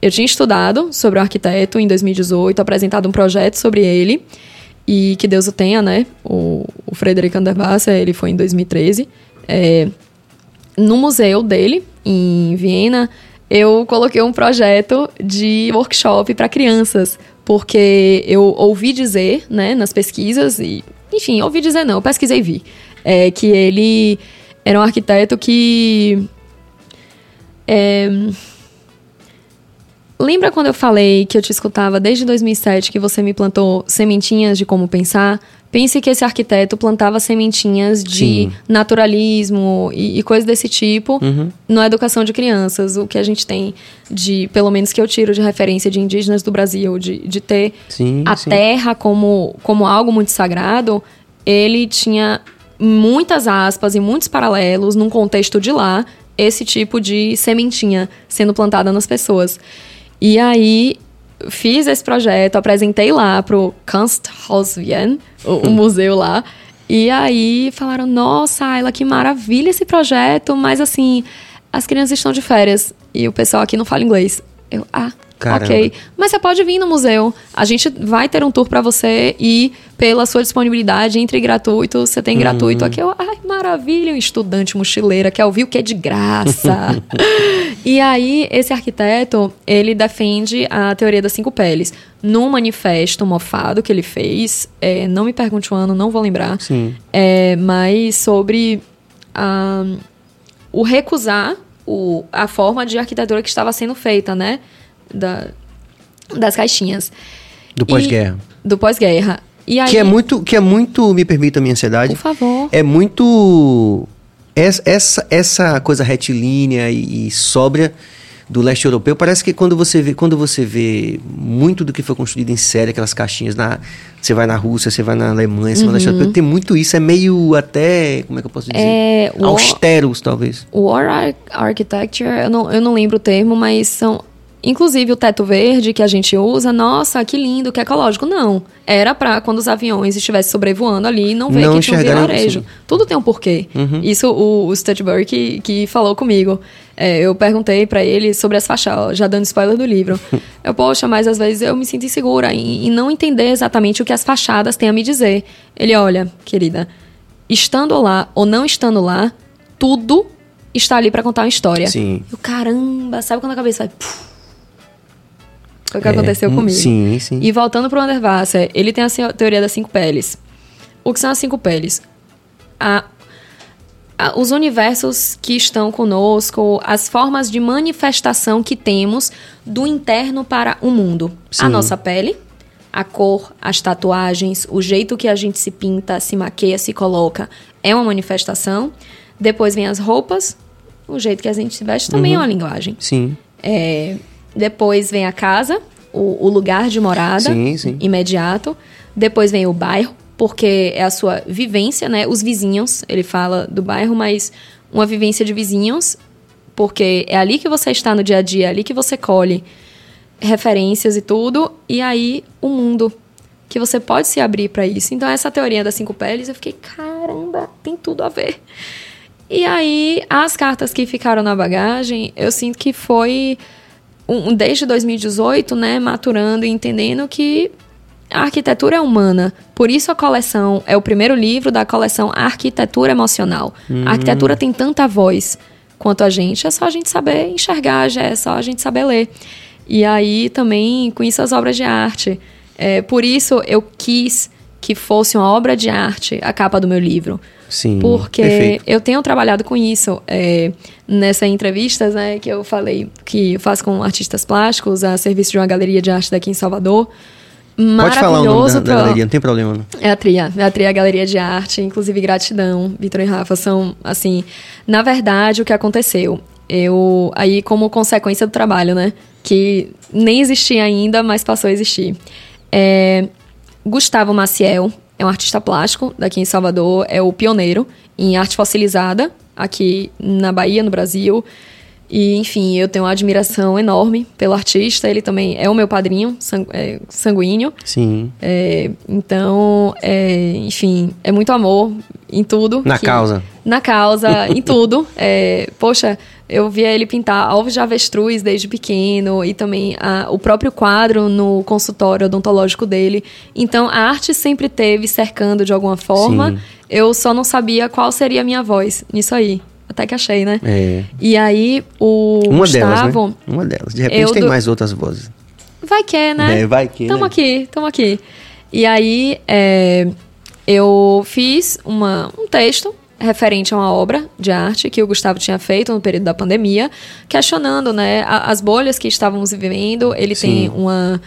eu tinha estudado sobre o arquiteto em 2018, apresentado um projeto sobre ele, e que Deus o tenha, né? O, o Frederic Anderwasser, ele foi em 2013. É, no museu dele, em Viena, eu coloquei um projeto de workshop para crianças, porque eu ouvi dizer, né, nas pesquisas, e, enfim, ouvi dizer não, eu pesquisei e vi, é, que ele era um arquiteto que. É, Lembra quando eu falei que eu te escutava desde 2007 que você me plantou sementinhas de como pensar? Pense que esse arquiteto plantava sementinhas de Sim. naturalismo e, e coisas desse tipo Uhum. na educação de crianças. O que a gente tem de, pelo menos que eu tiro de referência de indígenas do Brasil, de, de ter Sim, a sim. terra como, como algo muito sagrado, ele tinha muitas aspas e muitos paralelos num contexto de lá, esse tipo de sementinha sendo plantada nas pessoas. E aí fiz esse projeto, apresentei lá pro Kunsthaus Wien, o, o museu lá. E aí falaram: "Nossa, Ayla, que maravilha esse projeto, mas assim, as crianças estão de férias e o pessoal aqui não fala inglês". Eu: "Ah, Caramba. OK. Mas você pode vir no museu. A gente vai ter um tour pra você e pela sua disponibilidade entre gratuito, você tem gratuito aqui. Eu, ai, maravilha, um estudante mochileira quer ouvir o que é de graça. e aí esse arquiteto, ele defende a teoria das cinco peles num manifesto mofado que ele fez. é, não me pergunte o ano, não vou lembrar. Sim. É, mas sobre ah, o recusar o, a forma de arquitetura que estava sendo feita, né? Da, das caixinhas. Do pós-guerra. Do pós-guerra. E aí, Que é muito, que é muito, me permita a minha ansiedade, por favor. é muito essa, essa, coisa retilínea e, e sóbria do leste europeu. Parece que quando você vê, quando você vê muito do que foi construído em série, aquelas caixinhas na, você vai na Rússia, você vai na Alemanha, você vai no leste europeu, tem muito isso, é meio até, como é que eu posso dizer? Uhum. É, Austeros, talvez. War Ar- Architecture, eu não, eu não lembro o termo, mas são. Inclusive o teto verde que a gente usa, nossa, que lindo, que ecológico. Não. Era pra quando os aviões estivessem sobrevoando ali não ver Não que tinha um vilarejo. Tudo tem um porquê. Isso o, o que, que falou comigo. É, eu perguntei pra ele sobre as fachadas, já dando spoiler do livro. eu, poxa, mas às vezes eu me sinto insegura em, em não entender exatamente o que as fachadas têm a me dizer. Ele, olha, querida, estando lá ou não estando lá, tudo está ali pra contar uma história. Sim. Eu, caramba, sabe quando a cabeça vai. puf? Foi o que É, aconteceu hum, comigo. sim, sim. E voltando pro Anderwasser, ele tem a teoria das cinco peles. O que são as cinco peles? A- a- os universos que estão conosco, as formas de manifestação que temos do interno para o mundo. Sim. A nossa pele, a cor, as tatuagens, o jeito que a gente se pinta, se maqueia, se coloca, é uma manifestação. Depois vem as roupas, o jeito que a gente se veste também Uhum. é uma linguagem. Sim. É, depois vem a casa, o, o lugar de morada Sim, sim. imediato. Depois vem o bairro, porque é a sua vivência, né? Os vizinhos, ele fala do bairro, mas uma vivência de vizinhos, porque é ali que você está no dia a dia, é ali que você colhe referências e tudo, e aí o mundo que você pode se abrir para isso. Então essa teoria das cinco peles, eu fiquei, caramba, tem tudo a ver. E aí, as cartas que ficaram na bagagem, eu sinto que foi um, desde 2018, né, maturando e entendendo que a arquitetura é humana. Por isso a coleção é o primeiro livro da coleção Arquitetura Emocional. A arquitetura tem tanta voz quanto a gente, é só a gente saber enxergar, já é só a gente saber ler. E aí também conheço as obras de arte. É, por isso eu quis que fosse uma obra de arte a capa do meu livro. Sim. Porque Perfeito. eu tenho trabalhado com isso. É, nessas entrevistas né, que eu falei que eu faço com artistas plásticos, a serviço de uma galeria de arte daqui em Salvador. Pode falar o nome Maravilhoso da, da pra- galeria, não tem problema. Não. é a Tria, é a Tria Galeria de Arte, inclusive gratidão, Vitor e Rafa, são, assim, na verdade, o que aconteceu, eu, aí como consequência do trabalho, né, que nem existia ainda, mas passou a existir. É, Gustavo Maciel é um artista plástico daqui em Salvador, é o pioneiro em arte fossilizada aqui na Bahia, no Brasil. E, enfim, eu tenho uma admiração enorme pelo artista. Ele também é o meu padrinho sangu- é, sanguíneo. Sim. É, então, é, enfim, é muito amor em tudo. Na que- causa. Na causa, em tudo. É, poxa, eu via ele pintar ovos de avestruz desde pequeno e também a- o próprio quadro no consultório odontológico dele. Então, a arte sempre teve cercando de alguma forma. Sim. Eu só não sabia qual seria a minha voz nisso aí. Até que achei, né? É. E aí, o Uma delas, Gustavo... né? Uma delas. De repente tem do- mais outras vozes. Vai que é, né? É, vai que, Tamo né? aqui, tamo aqui. E aí, é, eu fiz uma, um texto referente a uma obra de arte que o Gustavo tinha feito no período da pandemia, questionando, né, as bolhas que estávamos vivendo. Ele Sim. tem uma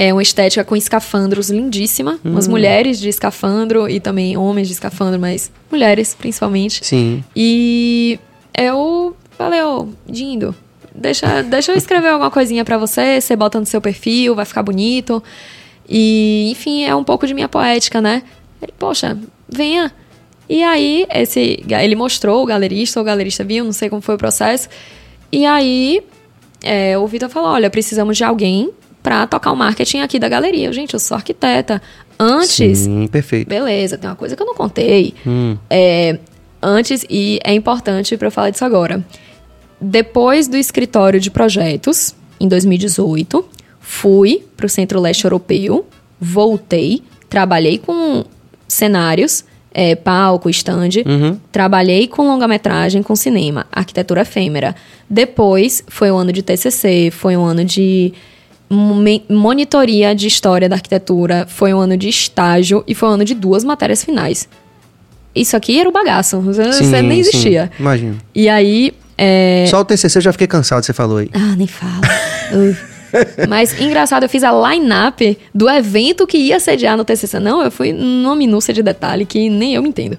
é uma estética com escafandros lindíssima. Hum. Umas mulheres de escafandro e também homens de escafandro, mas mulheres principalmente. Sim. E eu falei, ô, oh, Dindo, deixa, deixa eu escrever alguma coisinha para você, você bota no seu perfil, vai ficar bonito. E, enfim, é um pouco de minha poética, né? Ele, poxa, venha. E aí, esse, ele mostrou o galerista, o galerista viu, não sei como foi o processo. E aí, é, o Vitor falou: olha, precisamos de alguém para tocar o marketing aqui da galeria. Eu, gente, eu sou arquiteta. Antes. Sim, perfeito. Beleza, tem uma coisa que eu não contei. Hum. É, antes, e é importante para eu falar disso agora. Depois do escritório de projetos, em 2018, fui para o Centro-Leste Europeu, voltei, trabalhei com cenários, é, palco, stand, uhum. trabalhei com longa-metragem, com cinema, arquitetura efêmera. Depois foi o ano de TCC, foi um ano de monitoria de história da arquitetura, foi um ano de estágio e foi um ano de duas matérias finais. Isso aqui era o bagaço, você sim, nem existia. Imagina. E aí. É... Só o TCC eu já fiquei cansado, você falou aí. Ah, nem fala. Mas engraçado, eu fiz a line-up do evento que ia sediar no TCC. Não, eu fui numa minúcia de detalhe que nem eu me entendo.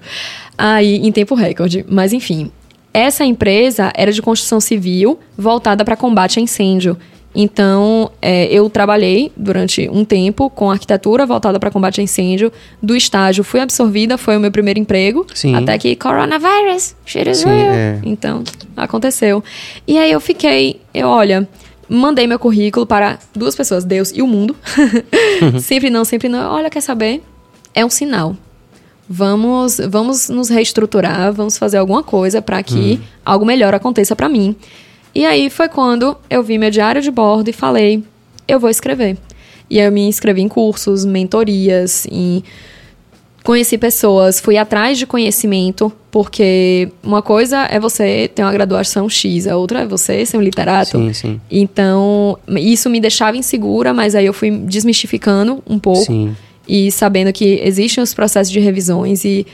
Aí, em tempo recorde. Mas enfim, essa empresa era de construção civil voltada para combate a incêndio. Então, é, eu trabalhei durante um tempo com arquitetura voltada para combate a incêndio. Do estágio, fui absorvida, foi o meu primeiro emprego. Sim. Até que coronavirus, shit is real. É. Então, aconteceu. E aí eu fiquei, eu, olha, mandei meu currículo para duas pessoas, Deus e o mundo. sempre não, sempre não. Olha, quer saber? É um sinal. Vamos, vamos nos reestruturar, vamos fazer alguma coisa para que hum. algo melhor aconteça para mim. E aí foi quando eu vi meu diário de bordo e falei, eu vou escrever. E aí eu me inscrevi em cursos, mentorias, em conheci pessoas, fui atrás de conhecimento, porque uma coisa é você ter uma graduação X, a outra é você ser um literato. Sim, sim. Então, isso me deixava insegura, mas aí eu fui desmistificando um pouco sim. e sabendo que existem os processos de revisões e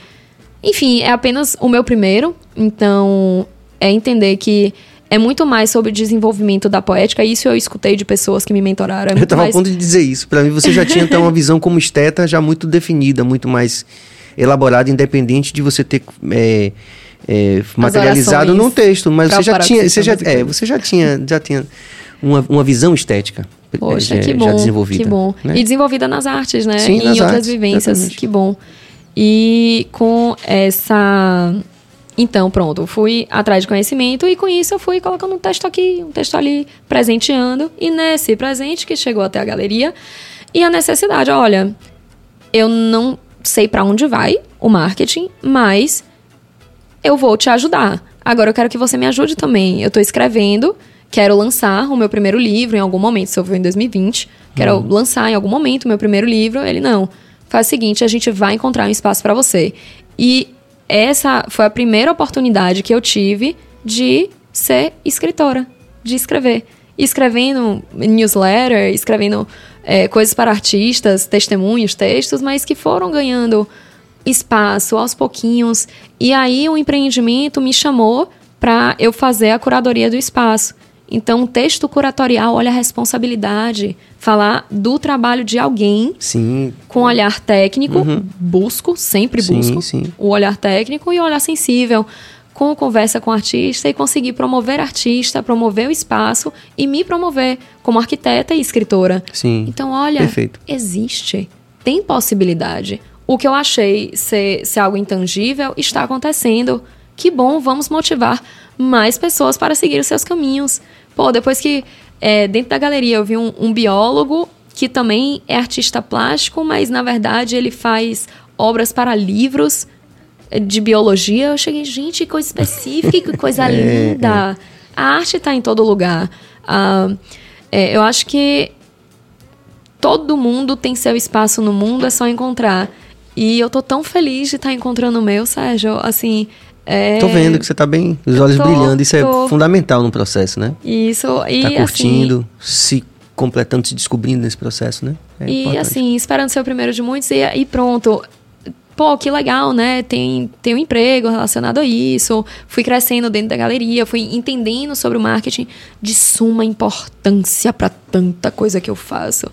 enfim, é apenas o meu primeiro, então é entender que é muito mais sobre o desenvolvimento da poética. Isso eu escutei de pessoas que me mentoraram. É eu estava mais... a ponto de dizer isso. Para mim, você já tinha então uma visão como esteta já muito definida, muito mais elaborada, independente de você ter é, é, materializado num texto. Mas você já tinha, você já, é, você já tinha, já tinha uma, uma visão estética. Poxa, é, que bom, já desenvolvida. Que bom. Né? E desenvolvida nas artes, né? Sim, e em outras artes, vivências. Exatamente. Que bom. E com essa então, pronto, fui atrás de conhecimento e com isso eu fui colocando um texto aqui, um texto ali, presenteando. E nesse presente que chegou até a galeria, e a necessidade, olha, eu não sei para onde vai o marketing, mas eu vou te ajudar. Agora eu quero que você me ajude também. Eu estou escrevendo, quero lançar o meu primeiro livro em algum momento, se eu for em 2020, quero uhum. lançar em algum momento o meu primeiro livro. Ele não. Faz o seguinte, a gente vai encontrar um espaço para você. E essa foi a primeira oportunidade que eu tive de ser escritora, de escrever. Escrevendo newsletter, escrevendo é, coisas para artistas, testemunhos, textos, mas que foram ganhando espaço aos pouquinhos. E aí o empreendimento me chamou para eu fazer a curadoria do espaço. Então, o texto curatorial, olha a responsabilidade. Falar do trabalho de alguém sim. com olhar técnico, uhum. busco, sempre sim, busco sim. o olhar técnico e o olhar sensível. Com conversa com o artista e conseguir promover artista, promover o espaço e me promover como arquiteta e escritora. Sim. Então, olha, Perfeito. existe, tem possibilidade. O que eu achei ser, ser algo intangível está acontecendo. Que bom, vamos motivar mais pessoas para seguir os seus caminhos. Pô, depois que é, dentro da galeria eu vi um, um biólogo que também é artista plástico, mas na verdade ele faz obras para livros de biologia. Eu cheguei, gente, que coisa específica, que coisa é, linda. É. A arte está em todo lugar. Ah, é, eu acho que todo mundo tem seu espaço no mundo, é só encontrar. E eu tô tão feliz de estar tá encontrando o meu, Sérgio. Assim, é... Tô vendo que você tá bem, os olhos tô, brilhando. Isso é tô... é fundamental no processo, né? Isso. E, tá curtindo, assim... se completando, se descobrindo nesse processo, né? É e importante. assim, esperando ser o primeiro de muitos e, e pronto. pô, que legal, né? Tem, tem um emprego relacionado a isso. Fui crescendo dentro da galeria, fui entendendo sobre o marketing de suma importância para tanta coisa que eu faço.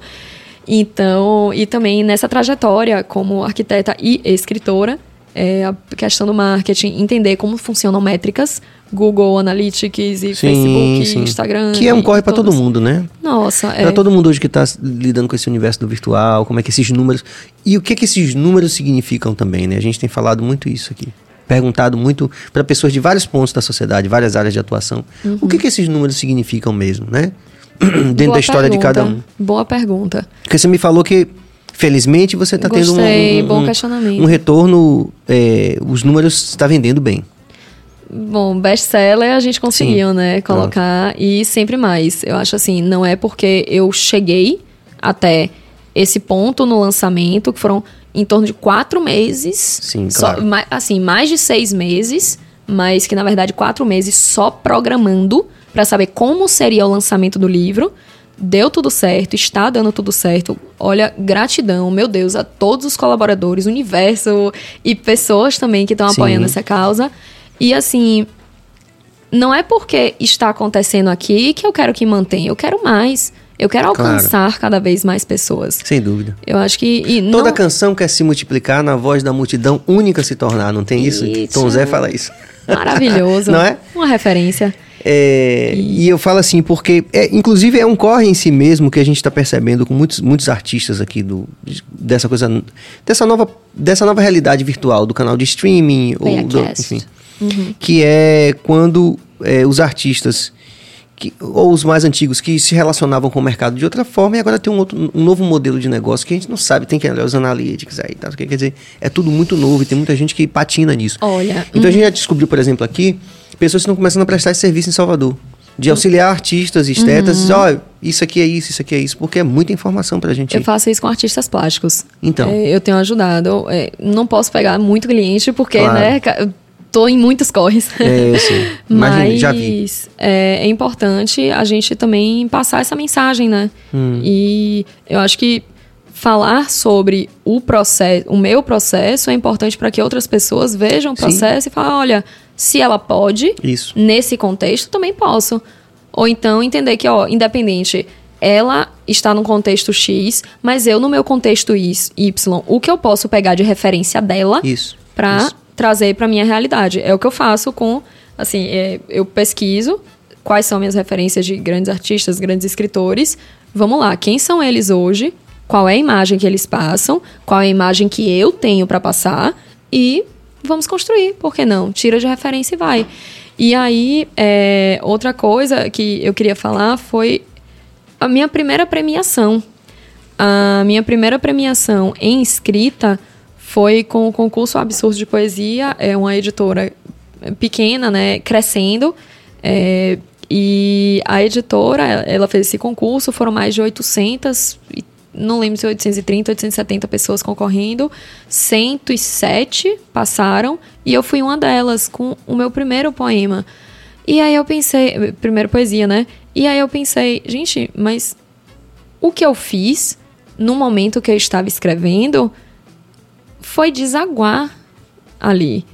Então, e também nessa trajetória como arquiteta e escritora, é, a questão do marketing, entender como funcionam métricas, Google Analytics e sim, Facebook, sim. Instagram. Que é um corre para todo mundo, né? Nossa, é. Para todo mundo hoje que está lidando com esse universo do virtual, como é que esses números. E o que, que esses números significam também, né? A gente tem falado muito isso aqui. Perguntado muito para pessoas de vários pontos da sociedade, várias áreas de atuação. Uhum. O que, que esses números significam mesmo, né? Dentro Boa da história pergunta. de cada um. Boa pergunta. Porque você me falou que Felizmente você está tendo um, um, bom questionamento. um retorno, é, os números está vendendo bem. Bom, best-seller a gente conseguiu, Sim. né, colocar Pronto. e sempre mais. Eu acho assim, não é porque eu cheguei até esse ponto no lançamento, que foram em torno de quatro meses. Sim, claro. Só, assim, mais de seis meses, mas que na verdade quatro meses só programando para saber como seria o lançamento do livro deu tudo certo, está dando tudo certo. Olha, gratidão, meu Deus, a todos os colaboradores, universo e pessoas também que estão apoiando essa causa. E assim, não é porque está acontecendo aqui que eu quero que mantenha, eu quero mais. Eu quero alcançar claro. cada vez mais pessoas. Sem dúvida. Eu acho que. Toda não... canção quer se multiplicar na voz da multidão única se tornar, não tem isso? isso. Tom Zé fala isso. Maravilhoso. não é? Uma referência. É, e... e... eu falo assim, porque, é, inclusive, é um corre em si mesmo que a gente está percebendo com muitos, muitos artistas aqui do, dessa coisa, dessa nova, dessa nova realidade virtual, do canal de streaming, ou do, enfim. Uhum. Que é quando é, os artistas, que, ou os mais antigos, que se relacionavam com o mercado de outra forma, e agora tem um, outro, um novo modelo de negócio que a gente não sabe, tem que olhar os analytics aí, tá? quer dizer, é tudo muito novo e tem muita gente que patina nisso. Olha. Então uhum. a gente já descobriu, por exemplo, aqui pessoas estão começando a prestar esse serviço em Salvador. De auxiliar artistas, estetas, uhum. oh, isso aqui é isso, isso aqui é isso, porque é muita informação pra gente. Eu faço isso com artistas plásticos. Então. É, eu tenho ajudado. É, não posso pegar muito cliente, porque, claro. né, tô em muitos corres. É, sim. Mas já vi. É, é, importante a gente também passar essa mensagem, né? Hum. E eu acho que falar sobre o processo, o meu processo é importante para que outras pessoas vejam o processo sim. e falem, olha, se ela pode, Isso. nesse contexto, também posso. Ou então entender que, ó, independente, ela está no contexto X, mas eu no meu contexto Y, o que eu posso pegar de referência dela para trazer para minha realidade. É o que eu faço com, assim, é, eu pesquiso quais são minhas referências de grandes artistas, grandes escritores. Vamos lá, quem são eles hoje? Qual é a imagem que eles passam? Qual é a imagem que eu tenho para passar? E vamos construir, por que não? Tira de referência e vai. E aí, é, outra coisa que eu queria falar foi a minha primeira premiação. A minha primeira premiação em escrita foi com o concurso Absurdo de Poesia, é uma editora pequena, né, crescendo. É, e a editora, ela fez esse concurso, foram mais de 800 e não lembro se 830, 870 pessoas concorrendo, 107 passaram e eu fui uma delas com o meu primeiro poema. E aí eu pensei, primeiro poesia, né? E aí eu pensei, gente, mas o que eu fiz no momento que eu estava escrevendo foi desaguar ali.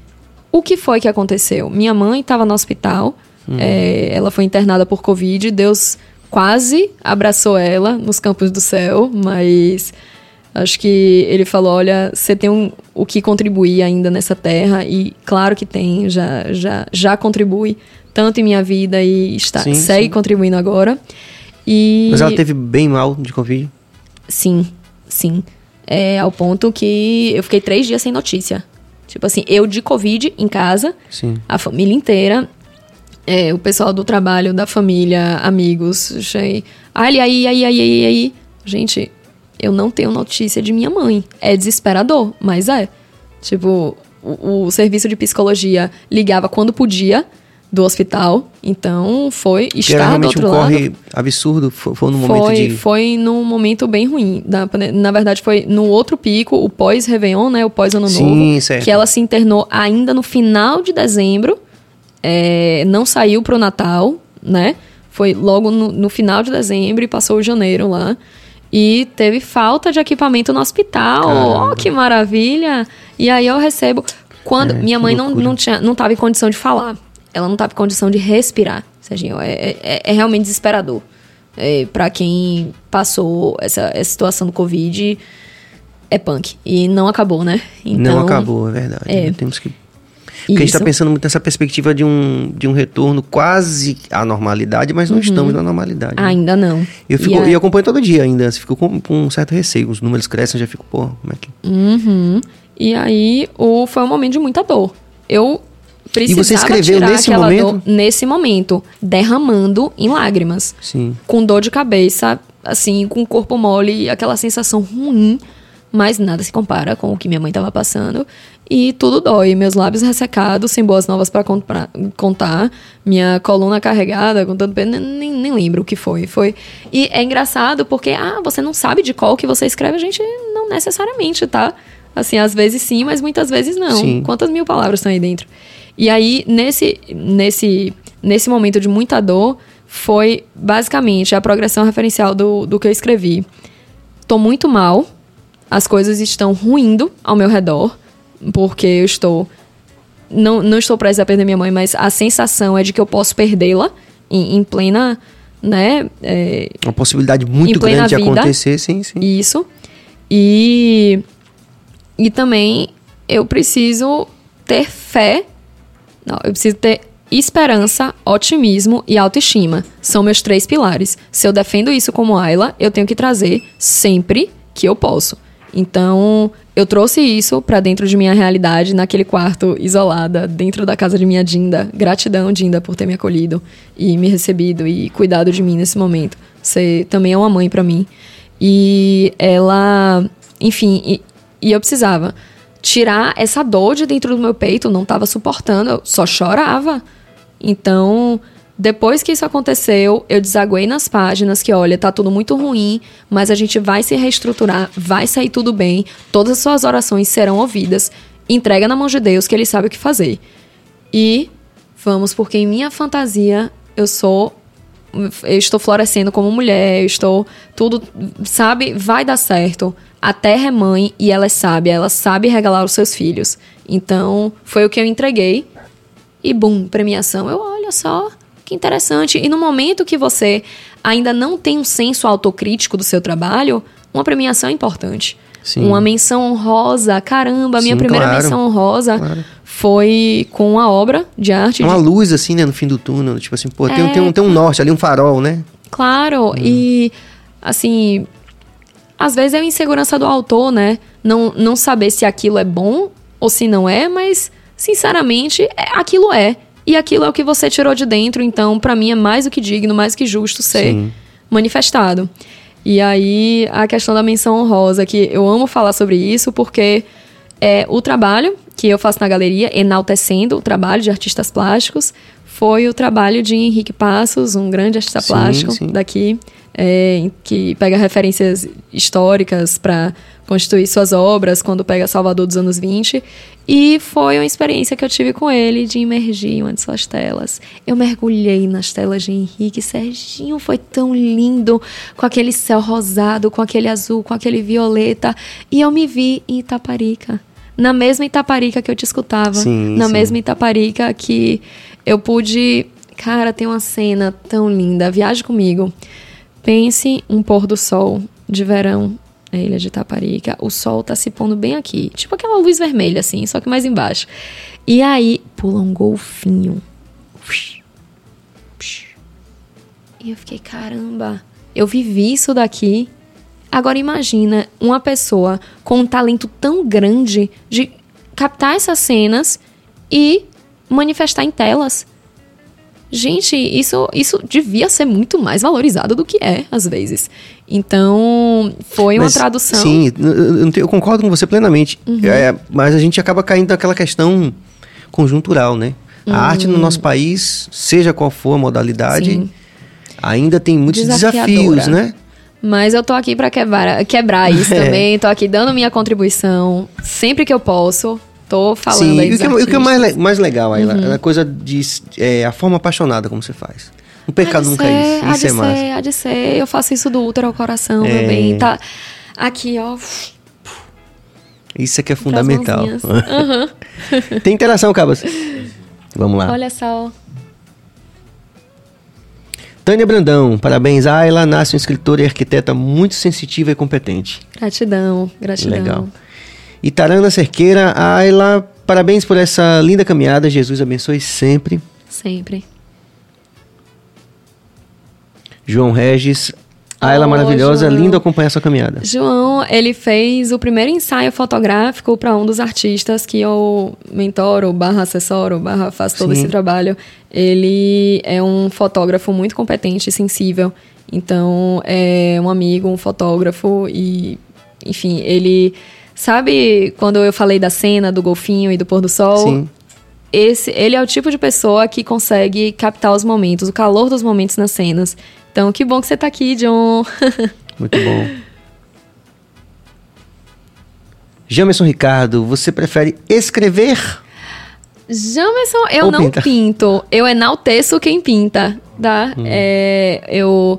O que foi que aconteceu? Minha mãe estava no hospital, uhum. é, ela foi internada por Covid, Deus quase abraçou ela nos campos do céu, mas acho que ele falou: olha, você tem um, o que contribuir ainda nessa terra, e claro que tem, já, já, já contribui tanto em minha vida e está, sim, segue sim. contribuindo agora. E... Mas ela teve bem mal de Covid? Sim, sim. É ao ponto que eu fiquei três dias sem notícia. Tipo assim, eu de Covid em casa, sim. a família inteira, é, o pessoal do trabalho, da família, amigos. Achei. Ai, aí, aí, aí, aí, aí. Gente, eu não tenho notícia de minha mãe. É desesperador, mas é. Tipo, o, o serviço de psicologia ligava quando podia do hospital. Então, foi estar do outro um lado. corre absurdo, foi, foi num momento foi, de... Foi num momento bem ruim. Na, na verdade, foi no outro pico, o pós-Réveillon, né? O pós-Ano Novo. Certo. Que ela se internou ainda no final de dezembro é, não saiu pro Natal, né? Foi logo no, no, final de dezembro e passou o janeiro lá. E teve falta de equipamento no hospital. Caramba. Oh, que maravilha! E aí eu recebo. Quando É, minha mãe não, loucura. não, tinha, não tava em condição de falar. Ela não tava em condição de respirar. Serginho, é, é, é realmente desesperador. É, para quem passou essa, essa situação do Covid, é punk. E não acabou, né? não acabou, é verdade. é. Temos que. Porque a gente está Isso. pensando muito nessa perspectiva de um, de um retorno quase à normalidade, mas não estamos na normalidade. né? Ainda não. Eu, fico, Uhum. E a- e eu acompanho todo dia ainda. Você fica com, com um certo receio. Os números crescem, eu já fico, pô, como é que. Uhum. E aí o, foi um momento de muita dor. Eu precisava você escreveu tirar nesse aquela momento? dor nesse momento, derramando em lágrimas. Sim. Com dor de cabeça, assim, com o corpo mole, aquela sensação ruim, mas nada se compara com o que minha mãe estava passando. E tudo dói, meus lábios ressecados, sem boas novas para contar, minha coluna carregada, com tanto peso, nem, nem lembro o que foi. foi. E é engraçado porque, ah, você não sabe de qual que você escreve, a gente não necessariamente, tá? Assim, às vezes sim, mas muitas vezes não. Sim. Quantas mil palavras estão aí dentro? E aí, nesse, nesse, nesse momento de muita dor, foi basicamente a progressão referencial do, do que eu escrevi. Tô muito mal, as coisas estão ruindo ao meu redor, porque eu estou. Não, não estou prestes a perder minha mãe, mas a sensação é de que eu posso perdê-la em, em plena. Né? é, Uma possibilidade muito grande de vida. acontecer, sim, sim. isso. E, e também eu preciso ter fé. Não, eu preciso ter esperança, otimismo e autoestima. São meus três pilares. Se eu defendo isso como Ayla, eu tenho que trazer sempre que eu posso. Então, eu trouxe isso pra dentro de minha realidade, naquele quarto isolada, dentro da casa de minha Dinda. Gratidão, Dinda, por ter me acolhido e me recebido e cuidado de mim nesse momento. Você também é uma mãe pra mim. E ela, enfim, e, e eu precisava tirar essa dor de dentro do meu peito, não tava suportando, eu só chorava. Então, depois que isso aconteceu, eu desaguei nas páginas que, olha, tá tudo muito ruim, mas a gente vai se reestruturar, vai sair tudo bem, todas as suas orações serão ouvidas. Entrega na mão de Deus que ele sabe o que fazer. E vamos, porque em minha fantasia eu sou eu estou florescendo como mulher, eu estou tudo, sabe, vai dar certo. A terra é mãe e ela é sábia, ela sabe regalar os seus filhos. Então, foi o que eu entreguei. E bum, premiação. Eu, olha só, que interessante. E no momento que você ainda não tem um senso autocrítico do seu trabalho, uma premiação é importante. Sim. Uma menção honrosa, caramba, a minha Sim, primeira claro. menção honrosa Claro. foi com uma obra de arte É uma de luz, assim, né, no fim do túnel. Tipo assim, pô, tem, um- É, tem, um, tem um norte ali, um farol, né? Claro, e assim, às vezes é a insegurança do autor, né? Não, não saber se aquilo é bom ou se não é, mas sinceramente, é, aquilo é. E aquilo é o que você tirou de dentro, então pra mim é mais do que digno, mais do que justo ser Sim. manifestado. E aí a questão da menção honrosa, que eu amo falar sobre isso porque é o trabalho que eu faço na galeria, enaltecendo o trabalho de artistas plásticos, foi o trabalho de Henrique Passos, um grande artista Sim, plástico sim. daqui, é, que pega referências históricas para constituir suas obras quando pega Salvador dos anos 20. E foi uma experiência que eu tive com ele de imergir em uma de suas telas. Eu mergulhei nas telas de Henrique. Serginho foi tão lindo, com aquele céu rosado, com aquele azul, com aquele violeta. E eu me vi em Itaparica. Na mesma Itaparica que eu te escutava. Sim, na sim. mesma Itaparica que eu pude. Cara, tem uma cena tão linda. Viaje comigo. Pense um pôr do sol de verão na ilha de Itaparica. O sol tá se pondo bem aqui. Tipo aquela luz vermelha, assim, só que mais embaixo. E aí pula um golfinho. E eu fiquei, caramba, eu vivi isso daqui. Agora imagina uma pessoa com um talento tão grande de captar essas cenas e manifestar em telas. Gente, isso, isso devia ser muito mais valorizado do que é, às vezes. Então, foi uma Mas, tradução. Sim, eu, concordo com você plenamente. Uhum. É, mas a gente acaba caindo naquela questão conjuntural, né? A arte no nosso país, seja qual for a modalidade, Uhum. Sim. ainda tem muitos desafios, né? Mas eu tô aqui pra quebrar, quebrar isso É. também. Tô aqui dando minha contribuição. Sempre que eu posso, tô falando Sim, aí e o que, o que é mais, mais legal, Ayla, Uhum. é a coisa de é, a forma apaixonada como você faz. Um pecado nunca ser, é isso. Isso é massa. ser, há de ser. Eu faço isso do útero ao coração, É. meu bem. Tá aqui, ó. Isso é que é fundamental. Aham. Tem interação, Cabas. Vamos lá. Olha só. Tânia Brandão, parabéns. Ayla nasce uma escritora e arquiteta muito sensitiva e competente. Gratidão, gratidão. Legal. E Tarana Cerqueira, Ayla, parabéns por essa linda caminhada. Jesus abençoe sempre. Sempre. João Regis, Ayla Oh, maravilhosa, João. lindo acompanhar sua caminhada. João, ele fez o primeiro ensaio fotográfico para um dos artistas que eu mentoro, barra assessoro, barra faço todo Sim. esse trabalho. Ele é um fotógrafo muito competente e sensível. Então, é um amigo, um fotógrafo e, enfim, ele... Sabe quando eu falei da cena do golfinho e do pôr do sol? Sim. esse, ele é o tipo de pessoa que consegue captar os momentos, o calor dos momentos nas cenas. Então, que bom que você tá aqui, John. Muito bom. Jamerson Ricardo, você prefere escrever? Jamerson, eu Ou não pinta? pinto. Eu enalteço quem pinta, tá? Hum. É, eu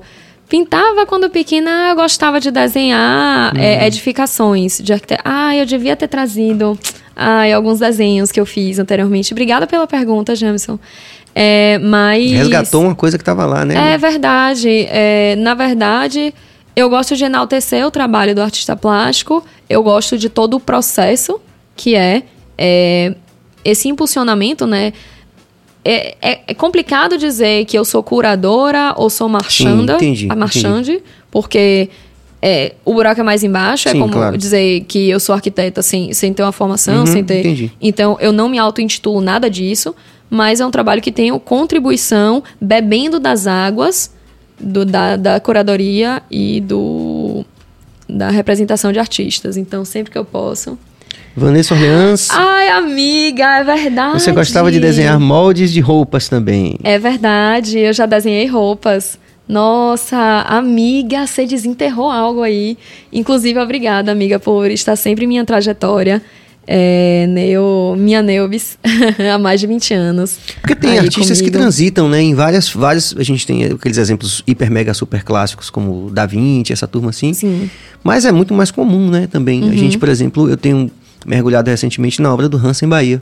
pintava quando pequena, eu gostava de desenhar Hum. é, edificações de. Ah, eu devia ter trazido ai, alguns desenhos que eu fiz anteriormente. Obrigada pela pergunta, Jamerson. É, mas... Resgatou uma coisa que estava lá, né? É verdade. É, na verdade, eu gosto de enaltecer o trabalho do artista plástico. Eu gosto de todo o processo que é, é, esse impulsionamento, né? É, é- é complicado dizer que eu sou curadora ou sou marchanda. entendi, a marchande, porque é, o buraco é mais embaixo. é Sim, como claro. dizer que eu sou arquiteta sem, sem ter uma formação, Uhum, sem ter. entendi. Então, eu não me auto-intitulo nada disso, mas é um trabalho que tem contribuição bebendo das águas do- da, da curadoria e do da representação de artistas. Então, sempre que eu posso. Vanessa Orleans, Ai, amiga, é verdade. você gostava de desenhar moldes de roupas também. É verdade, eu já desenhei roupas. Nossa, amiga, você desenterrou algo aí. Inclusive, obrigada, amiga, por estar sempre em minha trajetória. É, neo, minha Neubis, há mais de 20 anos. Porque tem aí artistas que comigo. transitam, né? Em várias, várias. A gente tem aqueles exemplos hiper, mega, super clássicos, como Da Vinci, essa turma assim. Sim. Mas é muito mais comum, né? Também. Uhum. A gente, por exemplo, eu tenho mergulhado recentemente na obra do Hansen Bahia.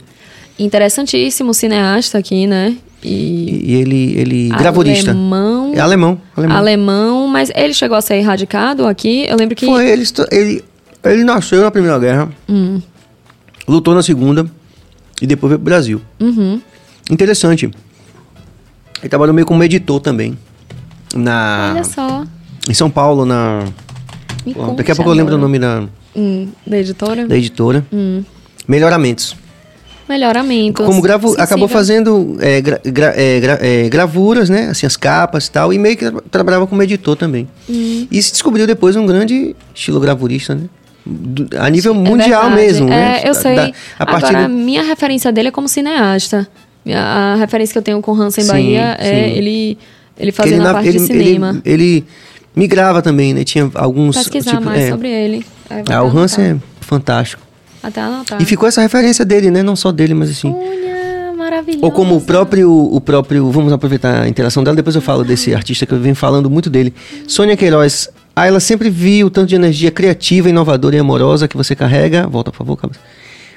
Interessantíssimo cineasta aqui, né? E E ele, ele gravurista. Alemão. É alemão. Alemão. Alemão, mas ele chegou a ser erradicado aqui. Eu lembro que. Foi, ele, ele, ele nasceu na Primeira Guerra, Hum. lutou na Segunda e depois veio pro Brasil. Uhum. Interessante. Ele trabalhou meio como editor também. Na, Olha só. em São Paulo, na. Me Bom, conte daqui a pouco eu lembro o agora. nome da, Hum, da editora? da editora. Hum. Melhoramentos. Melhoramentos. Como Sensível. acabou fazendo é, gra- gra- é, gra- é, gravuras, né? Assim, as capas e tal. E meio que tra- trabalhava como editor também. Hum. E se descobriu depois um grande estilo gravurista, né? Do- a nível É mundial mesmo, né? É, eu Da- sei. da- a partir Agora, a do- minha referência dele é como cineasta. A referência que eu tenho com Hansen Sim, Bahia é sim. ele, ele que fazendo ele, a parte ele, de cinema. Ele, ele migrava também, né? Tinha alguns... Pesquisar tipo, mais é. sobre ele. Ah, o Hansen é fantástico. Até anotar. E ficou essa referência dele, né? Não só dele, mas assim... Unha maravilhosa. Ou como o próprio, o próprio. Vamos aproveitar a interação dela, depois eu falo desse artista que eu venho falando muito dele. Sônia Queiroz. Ah, ela sempre viu o tanto de energia criativa, inovadora e amorosa que você carrega. Volta, por favor, Cabas.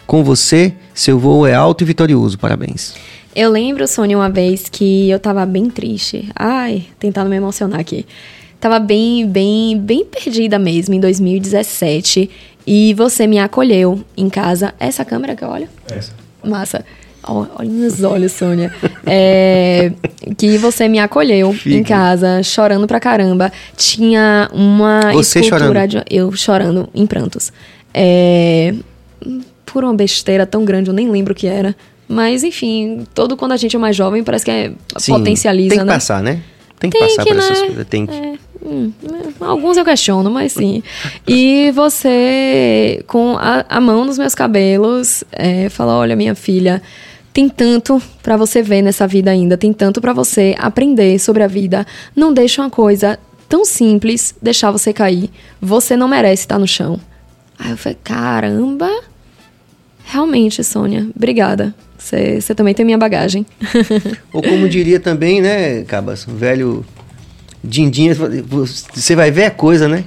Com você, seu voo é alto e vitorioso. Parabéns. Eu lembro, Sônia, uma vez que eu tava bem triste. Ai, tentando me emocionar aqui. Tava bem, bem, bem perdida mesmo em 2017. E você me acolheu em casa. Essa câmera que eu olho? Essa. Massa. Ó, Olha meus olhos, Sônia. É, que você me acolheu em casa, chorando pra caramba. Tinha uma Você escultura chorando? de. Eu chorando em prantos. É, por uma besteira tão grande, eu nem lembro o que era. Mas, enfim, todo quando a gente é mais jovem, parece que é, Sim, potencializa, Tem que né? passar, né? Tem que Tem passar que, por essas né? coisas. Tem que. É, hum, é, alguns eu questiono, mas sim. E você, com a, a mão nos meus cabelos, é, fala: olha, minha filha, tem tanto pra você ver nessa vida ainda, tem tanto pra você aprender sobre a vida. Não deixa uma coisa tão simples deixar você cair. Você não merece estar no chão. Aí eu falei: caramba. Realmente, Sônia, obrigada. Você também tem minha bagagem. Ou como diria também, né, Cabas, um velho Dindinha, você vai ver a coisa, né?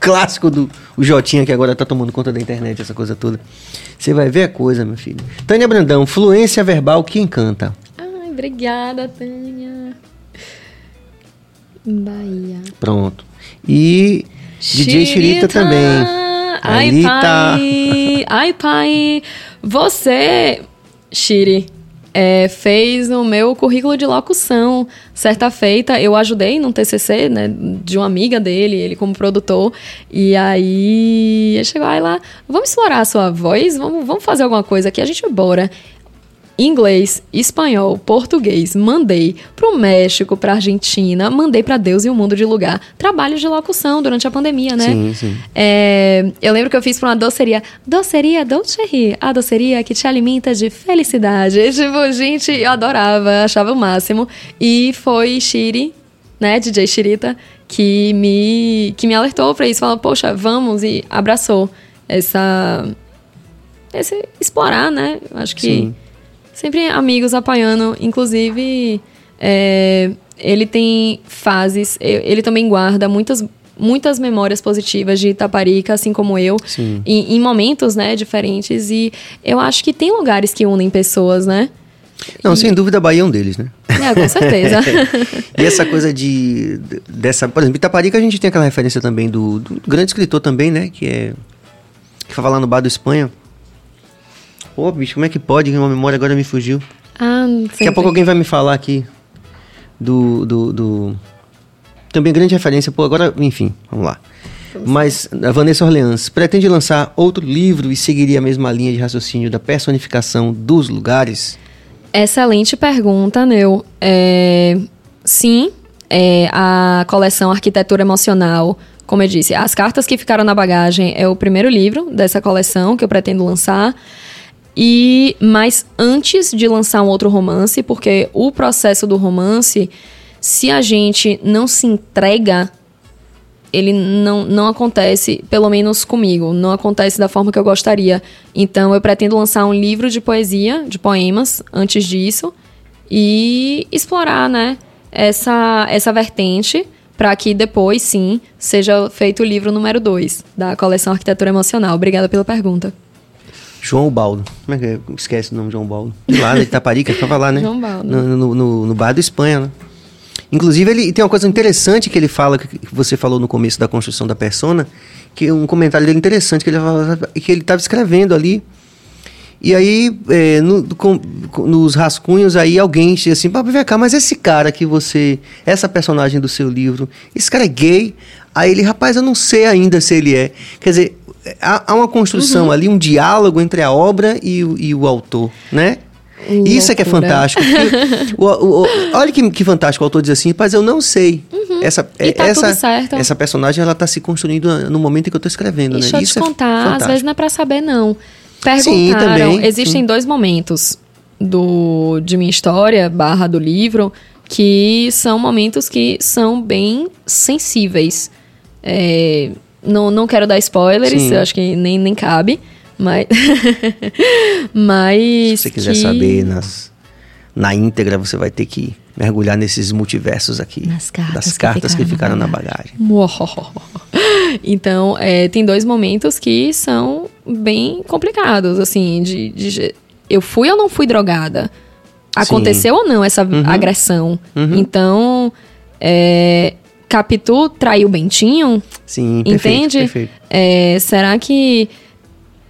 Clássico do o Jotinha que agora tá tomando conta da internet, essa coisa toda. Você vai ver a coisa, meu filho. Tânia Brandão, fluência verbal que encanta. Ai, obrigada, Tânia. Bahia. Pronto. E DJ Chirita também. Ai, pai. Ai, pai. Você, Shiri, é, fez o meu currículo de locução. Certa feita, eu ajudei num TCC, né, de uma amiga dele, ele como produtor. E aí, chegou aí lá, vamos explorar a sua voz, vamos, vamos fazer alguma coisa aqui, a gente bora inglês, espanhol, português, mandei pro México, pra Argentina, mandei para Deus e o mundo de lugar. Trabalhos de locução durante a pandemia, né? Sim, sim. É, eu lembro que eu fiz pra uma doceria, doceria Dolce a doceria que te alimenta de felicidade. Tipo, gente, eu adorava, achava o máximo. E foi Shiri, né, DJ Shirita, que me, que me alertou para isso. Falou, poxa, vamos, e abraçou essa... Esse explorar, né? Acho que... Sim sempre amigos apoiando. Inclusive, é, ele tem fases, ele também guarda muitas muitas memórias positivas de Itaparica, assim como eu, em, em, momentos, né, diferentes. E eu acho que tem lugares que unem pessoas, né? Não, e... sem dúvida, a Bahia é um deles, né? É, com certeza. e essa coisa de. dessa. Por exemplo, Itaparica a gente tem aquela referência também do, do grande escritor também, né? Que é. Que foi lá no Bar do Espanha. Pô, bicho, como é que pode? Uma memória agora me fugiu. Ah, Daqui a pouco alguém vai me falar aqui do, do, do... Também grande referência. Pô, agora, enfim, vamos lá. Mas a Vanessa Orleans pretende lançar outro livro e seguiria a mesma linha de raciocínio da personificação dos lugares? Excelente pergunta, Neu. É, sim, é, a coleção Arquitetura Emocional, como eu disse, As Cartas que Ficaram na Bagagem é o primeiro livro dessa coleção que eu pretendo lançar. E mas antes de lançar um outro romance, porque o processo do romance, se a gente não se entrega, ele não, não acontece, pelo menos comigo, não acontece da forma que eu gostaria. Então eu pretendo lançar um livro de poesia, de poemas, antes disso, e explorar, né, essa, essa vertente para que depois, sim, seja feito o livro número 2 da coleção Arquitetura Emocional. Obrigada pela pergunta. João Baldo. Como é que é? Esquece o nome de João Baldo. Lá de Itaparica, ficava lá, né? João Baldo. No, no, no, no bar do Espanha, né? Inclusive, ele tem uma coisa interessante que ele fala, que você falou no começo da construção da persona, que é um comentário dele interessante, que ele que ele estava escrevendo ali. E aí, é, no, com, nos rascunhos, aí alguém diz assim, papai, vem cá, mas esse cara que você. Essa personagem do seu livro, esse cara é gay. Aí ele, rapaz, eu não sei ainda se ele é. Quer dizer, há, há uma construção uhum. ali, um diálogo entre a obra e o, e o autor, né? Loucura. Isso é que é fantástico. o, o, o, olha que, que fantástico o autor diz assim, mas eu não sei. Uhum. Essa, tá essa, essa personagem ela está se construindo no momento em que eu estou escrevendo, e né? Deixa eu te é contar, às vezes não é para saber não. Perguntaram, sim, também, existem sim. dois momentos do de minha história barra do livro que são momentos que são bem sensíveis. É, não, não quero dar spoilers, Sim. eu acho que nem, nem cabe. Mas. mas. Se você quiser que... saber nas, na íntegra, você vai ter que mergulhar nesses multiversos aqui. Nas cartas das que cartas que ficaram ficaram, na na bagagem. Então, é, tem dois momentos que são bem complicados, assim, de, de eu fui ou não fui drogada? Aconteceu Sim. ou não essa Uhum. agressão? Uhum. Então, é, Capitu traiu Bentinho? Sim, perfeito, Entende? perfeito. É, será que.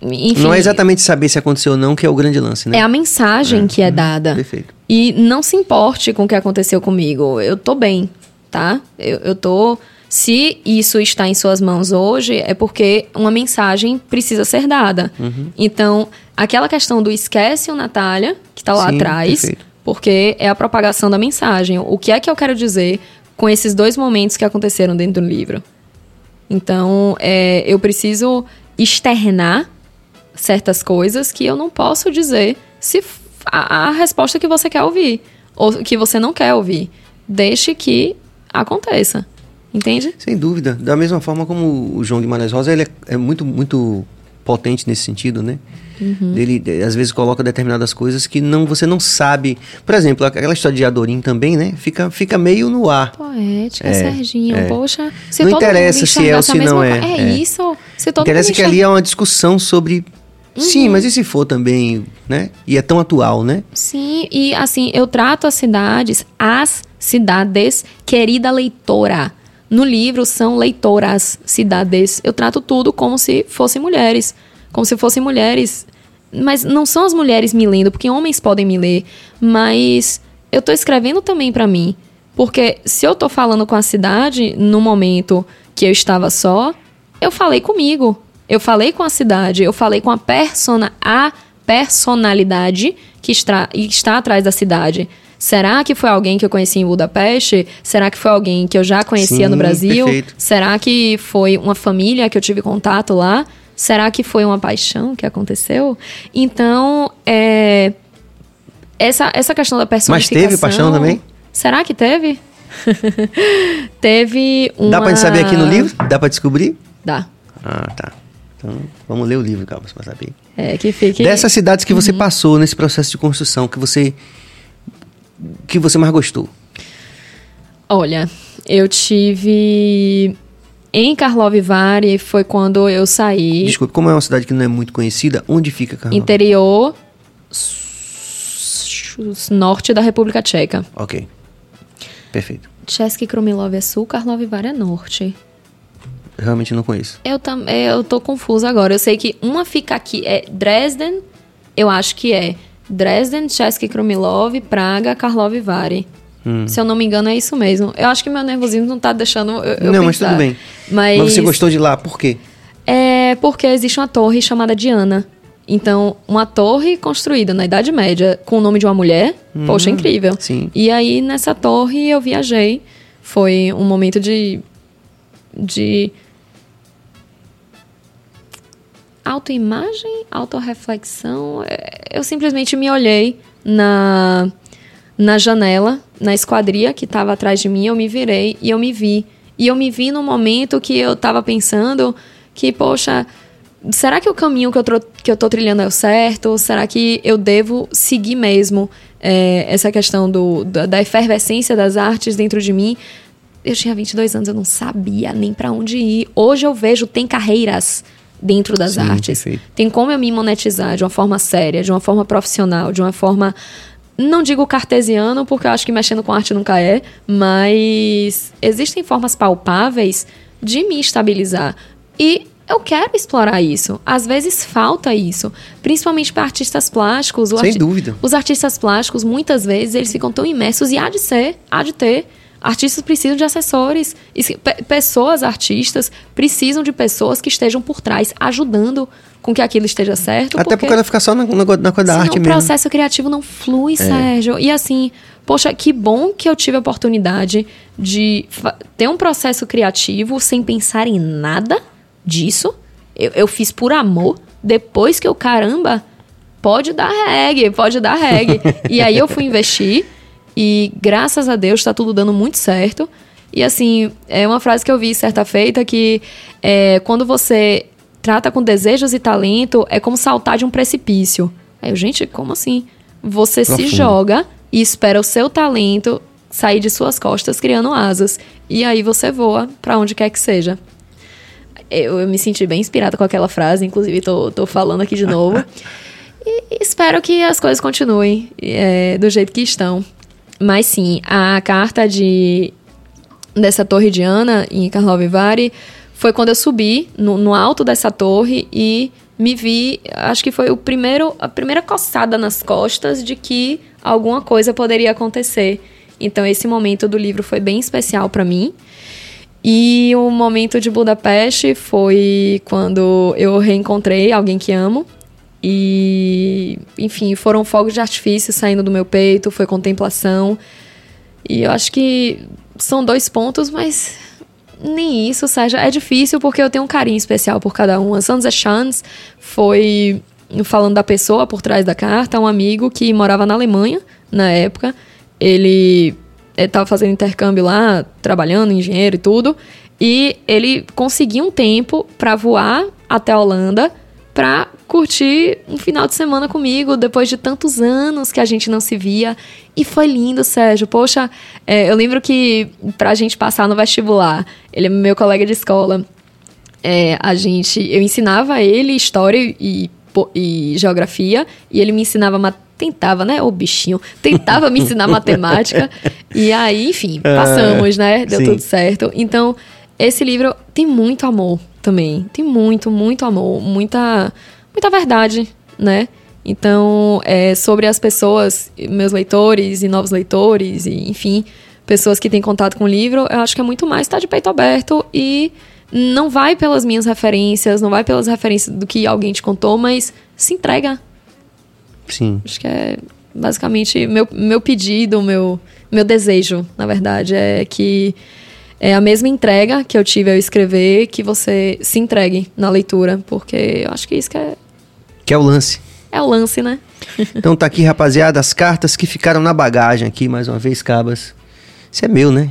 Enfim, Não é exatamente saber se aconteceu ou não que é o grande lance, né? É a mensagem que é dada. Perfeito. E não se importe com o que aconteceu comigo. Eu tô bem, tá? Eu, eu tô. Se isso está em suas mãos hoje, é porque uma mensagem precisa ser dada. Uhum. Então, aquela questão do esquece o Natália, que tá lá Sim, atrás, perfeito. porque é a propagação da mensagem. O que é que eu quero dizer com esses dois momentos que aconteceram dentro do livro? Então, é, eu preciso externar certas coisas que eu não posso dizer se a, a resposta que você quer ouvir ou que você não quer ouvir. Deixe que aconteça. Entende? Sem dúvida. Da mesma forma como o João Guimarães Rosa, ele é, é muito, muito potente nesse sentido, né? Uhum. Ele às vezes coloca determinadas coisas que não você não sabe. Por exemplo, aquela história de Adorim também, né? Fica, fica meio no ar. Poética, é, Serginho. É. Poxa, se não interessa se é ou se não é. É, é. isso. Se todo interessa que ali é uma discussão sobre Uhum. Sim, mas e se for também, né? E é tão atual, né? Sim, e assim, eu trato as cidades, as cidades, querida leitora. No livro são leitoras, cidades. Eu trato tudo como se fossem mulheres. Como se fossem mulheres. Mas não são as mulheres me lendo, porque homens podem me ler. Mas eu tô escrevendo também para mim. Porque se eu tô falando com a cidade no momento que eu estava só, eu falei comigo. Eu falei com a cidade, eu falei com a persona, a personalidade que está, está atrás da cidade. Será que foi alguém que eu conheci em Budapeste? Será que foi alguém que eu já conhecia Sim, no Brasil? Perfeito. Será que foi uma família que eu tive contato lá? Será que foi uma paixão que aconteceu? Então, é, essa, essa questão da personificação... Mas teve paixão também? Será que teve? teve uma... Dá pra gente saber aqui no livro? Dá pra descobrir? Dá. Ah, tá. Então, vamos ler o livro, Calma, para saber. É, que fique... Dessas cidades que você uhum. passou nesse processo de construção, que você que você mais gostou? Olha, eu tive em Karlovy Vary foi quando eu saí. Desculpe, como é uma cidade que não é muito conhecida, onde fica Karlovy? Interior norte da República Tcheca. Ok. Perfeito. Český Krumilov é sul, Karlovy Vary é norte. Realmente não conheço. Eu também, eu tô confusa agora. Eu sei que uma fica aqui, é Dresden, eu acho que é Dresden, Český Krumilov, Praga, Karlovy Vary. Hum. Se eu não me engano, é isso mesmo. Eu acho que meu nervosismo não tá deixando eu, Não, mas tudo bem. Mas... mas você gostou de lá, por quê? É porque existe uma torre chamada Diana. Então, uma torre construída na Idade Média com o nome de uma mulher, hum, poxa, incrível. Sim. E aí, nessa torre, eu viajei. Foi um momento de. de autoimagem, autorreflexão. É, eu simplesmente me olhei na, na janela, na esquadria que estava atrás de mim, eu me virei e eu me vi. E eu me vi no momento que eu estava pensando que, poxa, será que o caminho que eu, que eu tô trilhando é o certo? Será que eu devo seguir mesmo é, essa questão do, da, da efervescência das artes dentro de mim? Eu tinha 22 anos, eu não sabia nem para onde ir. Hoje eu vejo, tem carreiras dentro das Sim, artes. Perfeito. Tem como eu me monetizar de uma forma séria, de uma forma profissional, de uma forma não digo cartesiano, porque eu acho que mexendo com arte nunca é, mas existem formas palpáveis de me estabilizar. E eu quero explorar isso. Às vezes falta isso, principalmente para artistas plásticos. Sem arti dúvida. Os artistas plásticos, muitas vezes, eles ficam tão imersos e há de ser, há de ter Artistas precisam de assessores. pessoas, artistas, precisam de pessoas que estejam por trás, ajudando com que aquilo esteja certo. Até porque, porque ela fica só na, na, na coisa da arte mesmo. O processo criativo não flui, é. Sérgio. E assim, poxa, que bom que eu tive a oportunidade de ter um processo criativo sem pensar em nada disso. Eu, eu fiz por amor. Depois que eu, caramba, pode dar reggae, pode dar reggae. e aí eu fui investir. E graças a Deus está tudo dando muito certo. E assim, é uma frase que eu vi certa feita que é, quando você trata com desejos e talento, é como saltar de um precipício. Aí eu, gente, como assim? Você Profundo. se joga e espera o seu talento sair de suas costas criando asas. E aí você voa para onde quer que seja. Eu, eu, me senti bem inspirada com aquela frase, inclusive tô, tô falando aqui de novo. e espero que as coisas continuem é, do jeito que estão. Mas sim, a carta de dessa torre de Ana em Karlovy foi quando eu subi no, no, alto dessa torre e me vi, acho que foi o primeiro, a primeira coçada nas costas de que alguma coisa poderia acontecer. Então esse momento do livro foi bem especial para mim. E o momento de Budapeste foi quando eu reencontrei alguém que amo, e, enfim, foram fogos de artifício saindo do meu peito, foi contemplação. E eu acho que são dois pontos, mas nem isso, seja, é difícil porque eu tenho um carinho especial por cada um. A Sansa Chance foi, falando da pessoa por trás da carta, um amigo que morava na Alemanha na época. Ele estava fazendo intercâmbio lá, trabalhando, engenheiro e tudo. E ele conseguiu um tempo para voar até a Holanda pra curtir um final de semana comigo, depois de tantos anos que a gente não se via. E foi lindo, Sérgio. Poxa, é, eu lembro que pra gente passar no vestibular, ele é meu colega de escola. É, a gente, eu ensinava ele história e, e geografia, e ele me ensinava tentava, né? O bichinho tentava me ensinar matemática. E aí, enfim, é, passamos, né? Deu sim. tudo certo. Então, esse livro tem muito amor também. Tem muito, muito amor, muita, muita verdade, né? Então, é sobre as pessoas, meus leitores e novos leitores, e enfim, pessoas que têm contato com o livro, eu acho que é muito mais estar de peito aberto e não vai pelas minhas referências, não vai pelas referências do que alguém te contou, mas se entrega. Sim. Acho que é basicamente meu, meu pedido, meu, meu desejo, na verdade, é que é a mesma entrega que eu tive ao escrever, que você se entregue na leitura, porque eu acho que isso que é. Que é o lance. É o lance, né? então tá aqui, rapaziada, as cartas que ficaram na bagagem aqui, mais uma vez, Cabas. Isso é meu, né?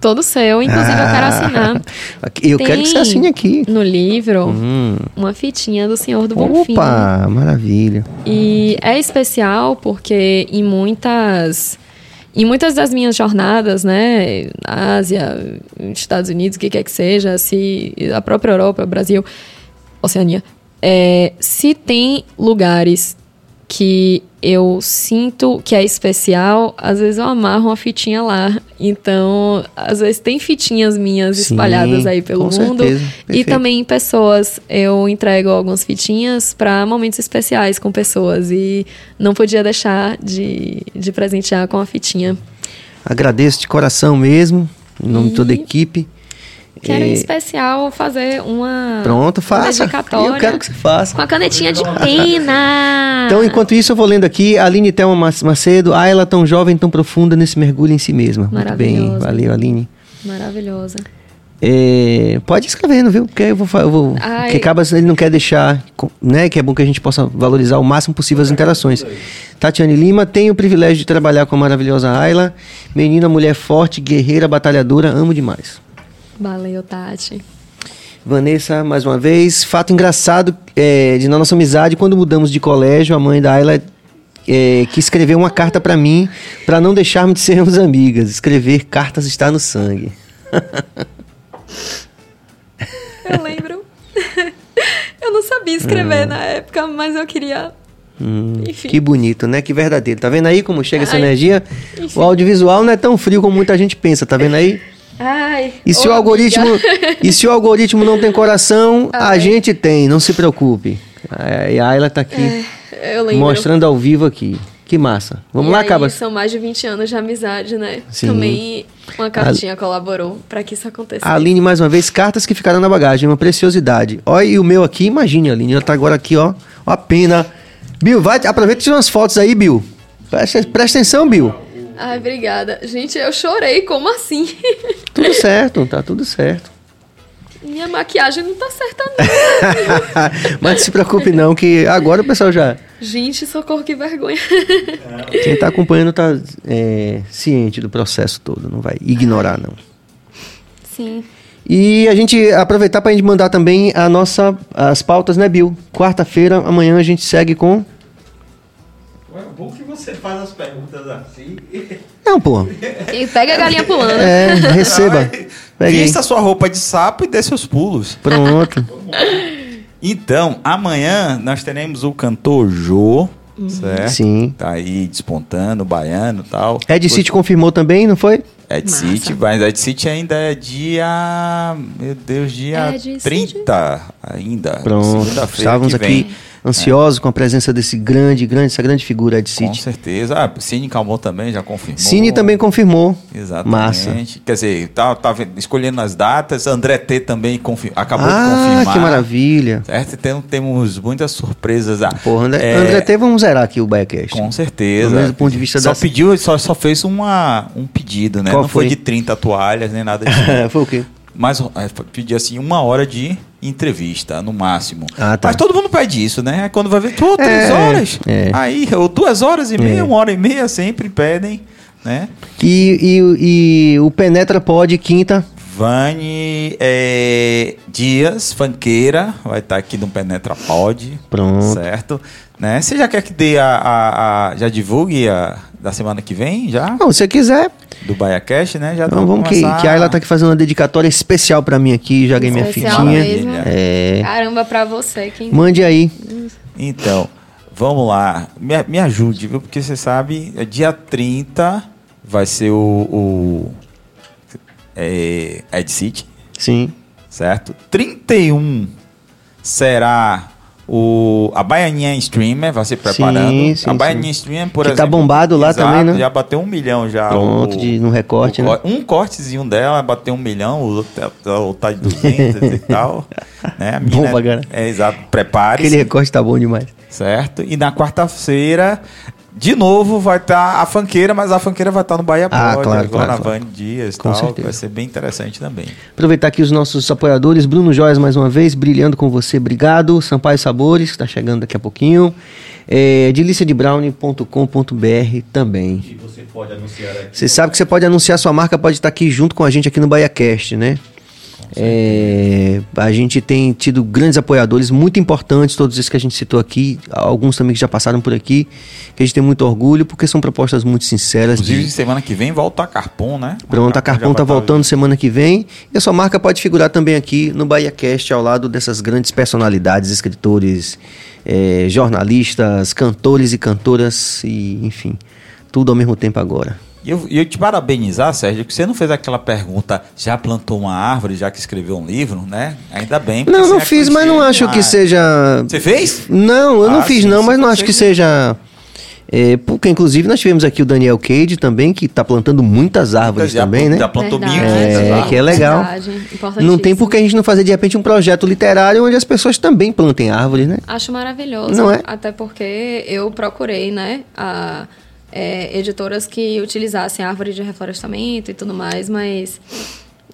Todo seu, inclusive ah, eu quero ah, assinar. Eu Tem quero que você assine aqui. No livro, hum. uma fitinha do Senhor do Bonfim. Opa, maravilha. E é especial porque em muitas em muitas das minhas jornadas, né, Ásia, Estados Unidos, o que quer que seja, se a própria Europa, Brasil, Oceania, é, se tem lugares que eu sinto que é especial, às vezes eu amarro uma fitinha lá. Então, às vezes tem fitinhas minhas Sim, espalhadas aí pelo mundo. Certeza, e também em pessoas. Eu entrego algumas fitinhas para momentos especiais com pessoas. E não podia deixar de, de presentear com a fitinha. Agradeço de coração mesmo, em nome e... de toda a equipe. Quero em especial fazer uma. Pronto, faça. Eu quero que você faça. Com a canetinha de pena. Então, enquanto isso, eu vou lendo aqui. Aline Thelma Macedo. Ah, ela tão jovem, tão profunda nesse mergulho em si mesma. Muito bem. Valeu, Aline. Maravilhosa. É, pode ir escrevendo, viu? Porque eu vou. Eu vou porque acaba ele não quer deixar, né? Que é bom que a gente possa valorizar o máximo possível as interações. Tatiane Lima, tenho o privilégio de trabalhar com a maravilhosa Ayla. Menina, mulher forte, guerreira, batalhadora, amo demais. Valeu, Tati. Vanessa, mais uma vez. Fato engraçado é, de nossa amizade, quando mudamos de colégio, a mãe da Ayla é, que escreveu uma carta para mim para não deixarmos de sermos amigas. Escrever cartas está no sangue. eu lembro. eu não sabia escrever na época, mas eu queria. Hum, que bonito, né? Que verdadeiro. Tá vendo aí como chega essa Ai, energia? Enfim. O audiovisual não é tão frio como muita gente pensa, tá vendo aí? Ai, e se o algoritmo e se o algoritmo não tem coração, Ai. a gente tem, não se preocupe. E a Ayla tá aqui é, mostrando ao vivo aqui. Que massa. Vamos e lá, Cabas. São mais de 20 anos de amizade, né? Sim. Também uma cartinha a... colaborou para que isso acontecesse. Aline, mais uma vez, cartas que ficaram na bagagem, uma preciosidade. Olha, e o meu aqui, imagine, Aline, ela tá agora aqui, ó. Ó a pena. Bill, vai, aproveita e tira umas fotos aí, Bill. Presta, presta atenção, Bill. Ai, obrigada. Gente, eu chorei, como assim? Tudo certo, tá tudo certo. Minha maquiagem não tá certa, não. Mas não se preocupe, não, que agora o pessoal já. Gente, socorro, que vergonha. Quem tá acompanhando tá é, ciente do processo todo, não vai ignorar, não. Sim. E a gente aproveitar para a gente mandar também a nossa, as pautas, né, Bill? Quarta-feira, amanhã a gente segue com bom que você faz as perguntas assim. Não, pô. E pega a galinha pulando. É, receba. Peguei. Vista sua roupa de sapo e dê seus pulos. Pronto. então, amanhã nós teremos o cantor Jô. Uhum. Certo? Sim. Tá aí despontando, baiano e tal. Ed City confirmou também, não foi? Ed Massa. City, mas Ed City ainda é dia. Meu Deus, dia Ed 30 City. ainda. Pronto. Estávamos aqui ansiosos é. com a presença desse grande, grande, essa grande figura de City. Com certeza. Ah, Cine Calmon também já confirmou. Cine também confirmou. Exatamente. Massa. Quer dizer, tá, tá escolhendo as datas. André T também confir, acabou ah, de confirmar. que maravilha. Certo? Tem, temos muitas surpresas. Ah, Porra, André, é, André T, vamos zerar aqui o Biacast. Com certeza. Do mesmo ponto de vista só das... pediu, só, só fez uma, um pedido, né? Qual Não foi? foi de 30 toalhas, nem nada disso. foi o quê? Mas é, pedi assim uma hora de entrevista, no máximo. Ah, tá. Mas todo mundo pede isso, né? Quando vai ver, pô, três É, horas. é. Aí, ou duas horas e meia, É. uma hora e meia, sempre pedem, né? E, e, e o Penetra Pod, quinta. Vani é, Dias, fanqueira, vai estar aqui no Penetra Pod. Pronto. Certo? Né? Você já quer que dê a, a, a já divulgue a da semana que vem, já? Não, se você quiser. Do BaiaCast, né? Já então vamos começar... que, que a Ayla tá aqui fazendo uma dedicatória especial pra mim aqui, já ganhei minha fitinha. Mesmo. É... Caramba, pra você. Quem... Mande aí. Então, vamos lá. Me, me ajude, viu? Porque você sabe, é dia 30 vai ser o, o é, Ed City. Sim. Certo? 31 será o, a Baianinha Streamer vai se preparando. Sim, sim, a Baianinha Streamer, por que tá exemplo. tá bombado lá exato, também, né? Já bateu um milhão já. Pronto, o, de, no recorte, o, né? Um cortezinho dela bateu um milhão, o outro tá de 200 e tal. Né? A mina, Bomba, cara. É, exato. Prepare. Aquele recorte tá bom demais. Certo? E na quarta-feira de novo vai estar tá a fanqueira, mas a fanqueira vai estar tá no Bahia ah, Pod, claro, agora claro, na claro. Van Dias Com tal. Certeza. Vai ser bem interessante também. Aproveitar aqui os nossos apoiadores, Bruno Joias mais uma vez, brilhando com você, obrigado. Sampaio Sabores, que está chegando daqui a pouquinho. É, deliciadebrownie.com.br também. E você pode anunciar aqui. Você sabe que você pode anunciar sua marca, pode estar aqui junto com a gente aqui no BahiaCast, né? É, a gente tem tido grandes apoiadores muito importantes, todos esses que a gente citou aqui, alguns também que já passaram por aqui, que a gente tem muito orgulho, porque são propostas muito sinceras. Inclusive, de... semana que vem volta a Carpon, né? Pronto, a Carpon está voltando semana que vem. E a sua marca pode figurar também aqui no BahiaCast, ao lado dessas grandes personalidades, escritores, é, jornalistas, cantores e cantoras, e enfim, tudo ao mesmo tempo agora. E eu, eu te parabenizar, Sérgio, que você não fez aquela pergunta, já plantou uma árvore, já que escreveu um livro, né? Ainda bem. Não, não fiz, mas não acho que seja. Você fez? Não, eu ah, não fiz, sim, não, mas não acho que seja. É, porque, inclusive, nós tivemos aqui o Daniel Cade também, que está plantando muitas árvores já, também, já né? Já plantou mil É, que é legal. não tem por que a gente não fazer, de repente, um projeto literário onde as pessoas também plantem árvores, né? Acho maravilhoso. Não é? Até porque eu procurei, né, a é, editoras que utilizassem árvore de reflorestamento e tudo mais, mas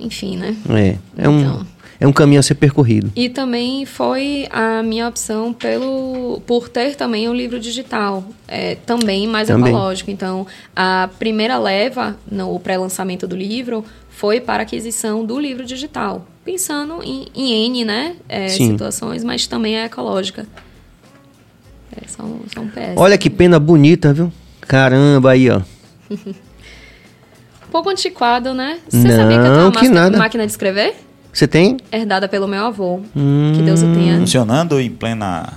enfim, né? É, é um, então, é um caminho a ser percorrido. E também foi a minha opção pelo por ter também o livro digital, é, também mais também. ecológico. Então, a primeira leva no pré-lançamento do livro foi para aquisição do livro digital, pensando em, em N, né, é, situações, mas também é ecológica. É um PS. Olha que pena bonita, viu? Caramba, aí, ó. um pouco antiquado, né? Você não, sabia que eu tenho uma que nada. máquina de escrever? Você tem? Herdada pelo meu avô. Hum, que Deus o tenha. Funcionando em plenas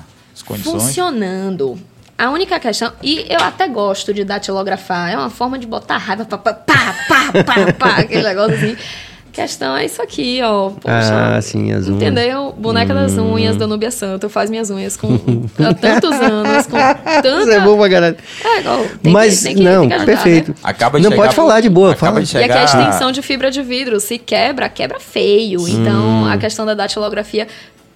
condições? Funcionando. A única questão, e eu até gosto de datilografar, é uma forma de botar raiva, pá, pá, pá, pá, pá, pá aquele negócio assim questão é isso aqui, ó. Poxa, ah, sim, as unhas. Entendeu? Boneca hum. das unhas da Nubia Santo. Faz minhas unhas com há tantos anos, com tanta... Isso é bom pra caralho. É, igual, Mas, que, tem que, não, tem que perfeito. Né? Acaba de não, pode falar de boa, fala. De chegar... E aqui a extensão de fibra de vidro. Se quebra, quebra feio. Hum. Então, a questão da datilografia...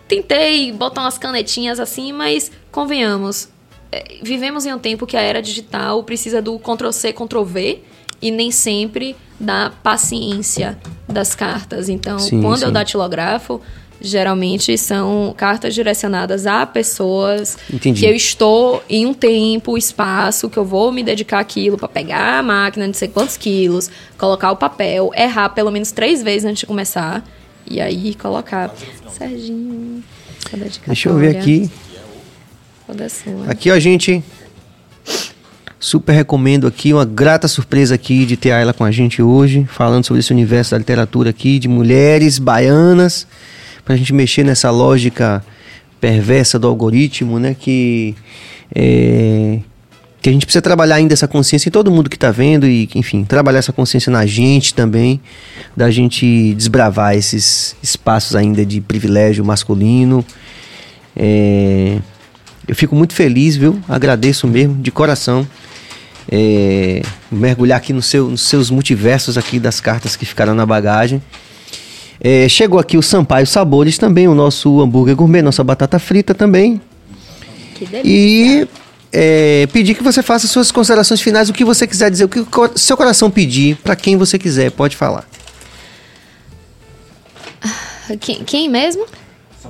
Tentei botar umas canetinhas assim, mas convenhamos, é, vivemos em um tempo que a era digital precisa do Ctrl-C, Ctrl-V e nem sempre da paciência das cartas. Então, sim, quando sim. eu datilografo, geralmente são cartas direcionadas a pessoas Entendi. que eu estou em um tempo, espaço, que eu vou me dedicar aquilo para pegar a máquina de sei quantos quilos, colocar o papel, errar pelo menos três vezes antes de começar e aí colocar. Serginho, Deixa eu ver aqui. Aqui, ó, gente. Super recomendo aqui, uma grata surpresa aqui de ter ela com a gente hoje, falando sobre esse universo da literatura aqui, de mulheres baianas, para a gente mexer nessa lógica perversa do algoritmo, né? Que, é, que a gente precisa trabalhar ainda essa consciência em todo mundo que está vendo e, enfim, trabalhar essa consciência na gente também, da gente desbravar esses espaços ainda de privilégio masculino. É, eu fico muito feliz, viu? Agradeço mesmo, de coração é, mergulhar aqui no seu, nos seus multiversos aqui das cartas que ficaram na bagagem. É, chegou aqui o Sampaio Sabores também, o nosso hambúrguer gourmet, nossa batata frita também. Que delícia. E é, pedir que você faça suas considerações finais, o que você quiser dizer, o que o seu coração pedir, para quem você quiser, pode falar. Quem, quem mesmo?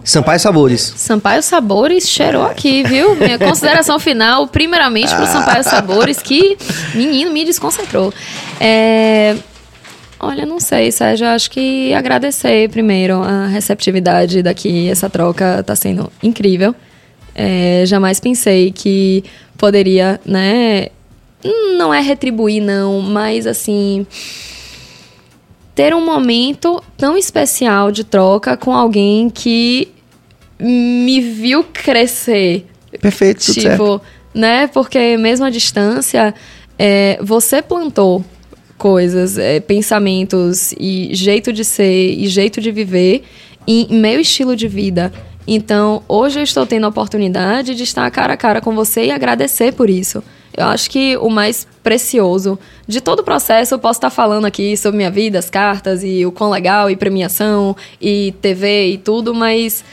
Sampaio Sabores. Sampaio Sabores cheirou aqui, viu? Minha consideração final, primeiramente, para o Sampaio Sabores, que, menino, me desconcentrou. É... Olha, não sei, Sérgio. Acho que agradecer primeiro a receptividade daqui. Essa troca está sendo incrível. É, jamais pensei que poderia, né? Não é retribuir, não, mas assim. Ter um momento tão especial de troca com alguém que me viu crescer. Perfeito, tipo, certo. né? Porque mesmo à distância, é, você plantou coisas, é, pensamentos e jeito de ser e jeito de viver em meu estilo de vida. Então, hoje eu estou tendo a oportunidade de estar cara a cara com você e agradecer por isso. Eu acho que o mais precioso de todo o processo, eu posso estar falando aqui sobre minha vida, as cartas e o quão legal, e premiação, e TV e tudo, mas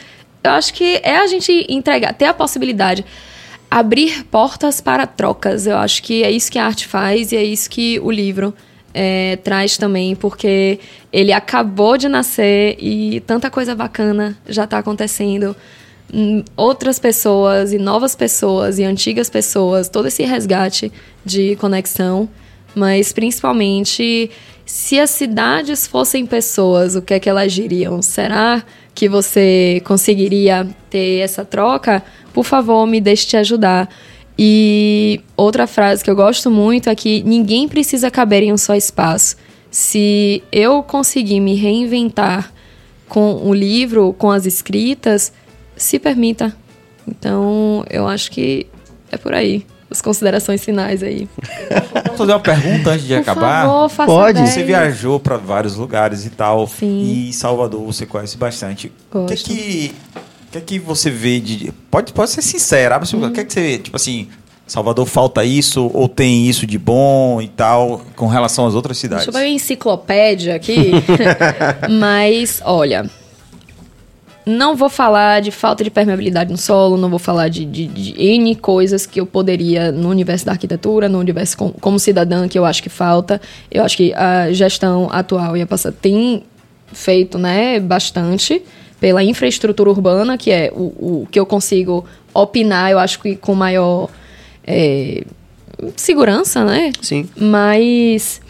eu acho que é a gente entregar, ter a possibilidade, abrir portas para trocas. Eu acho que é isso que a arte faz e é isso que o livro é, traz também, porque ele acabou de nascer e tanta coisa bacana já está acontecendo. Hum, Outras pessoas e novas pessoas e antigas pessoas, todo esse resgate de conexão, mas principalmente se as cidades fossem pessoas, o que é que elas diriam? Será que você conseguiria ter essa troca? Por favor, me deixe te ajudar. E outra frase que eu gosto muito é que ninguém precisa caber em um só espaço. Se eu conseguir me reinventar com o livro, com as escritas, se permita. Então, eu acho que é por aí. As considerações finais aí. Posso fazer uma pergunta antes de Por acabar? favor, faça Pode. ideia. Você viajou para vários lugares e tal. Sim. E Salvador você conhece bastante. O que é Gosto. que, o que, é que você vê de. Pode, pode ser abre seu- Uhum. o que é que você vê? Tipo assim, Salvador falta isso ou tem isso de bom e tal com relação às outras cidades? Deixa eu ver a enciclopédia aqui. Mas, olha. Não vou falar de falta de permeabilidade no solo, não vou falar de, de- de N coisas que eu poderia no universo da arquitetura, no universo com- como cidadã, que eu acho que falta. Eu acho que a gestão atual e a passada tem feito né, bastante pela infraestrutura urbana, que é o, o que eu consigo opinar, eu acho que com maior é, segurança, né? Sim. Mas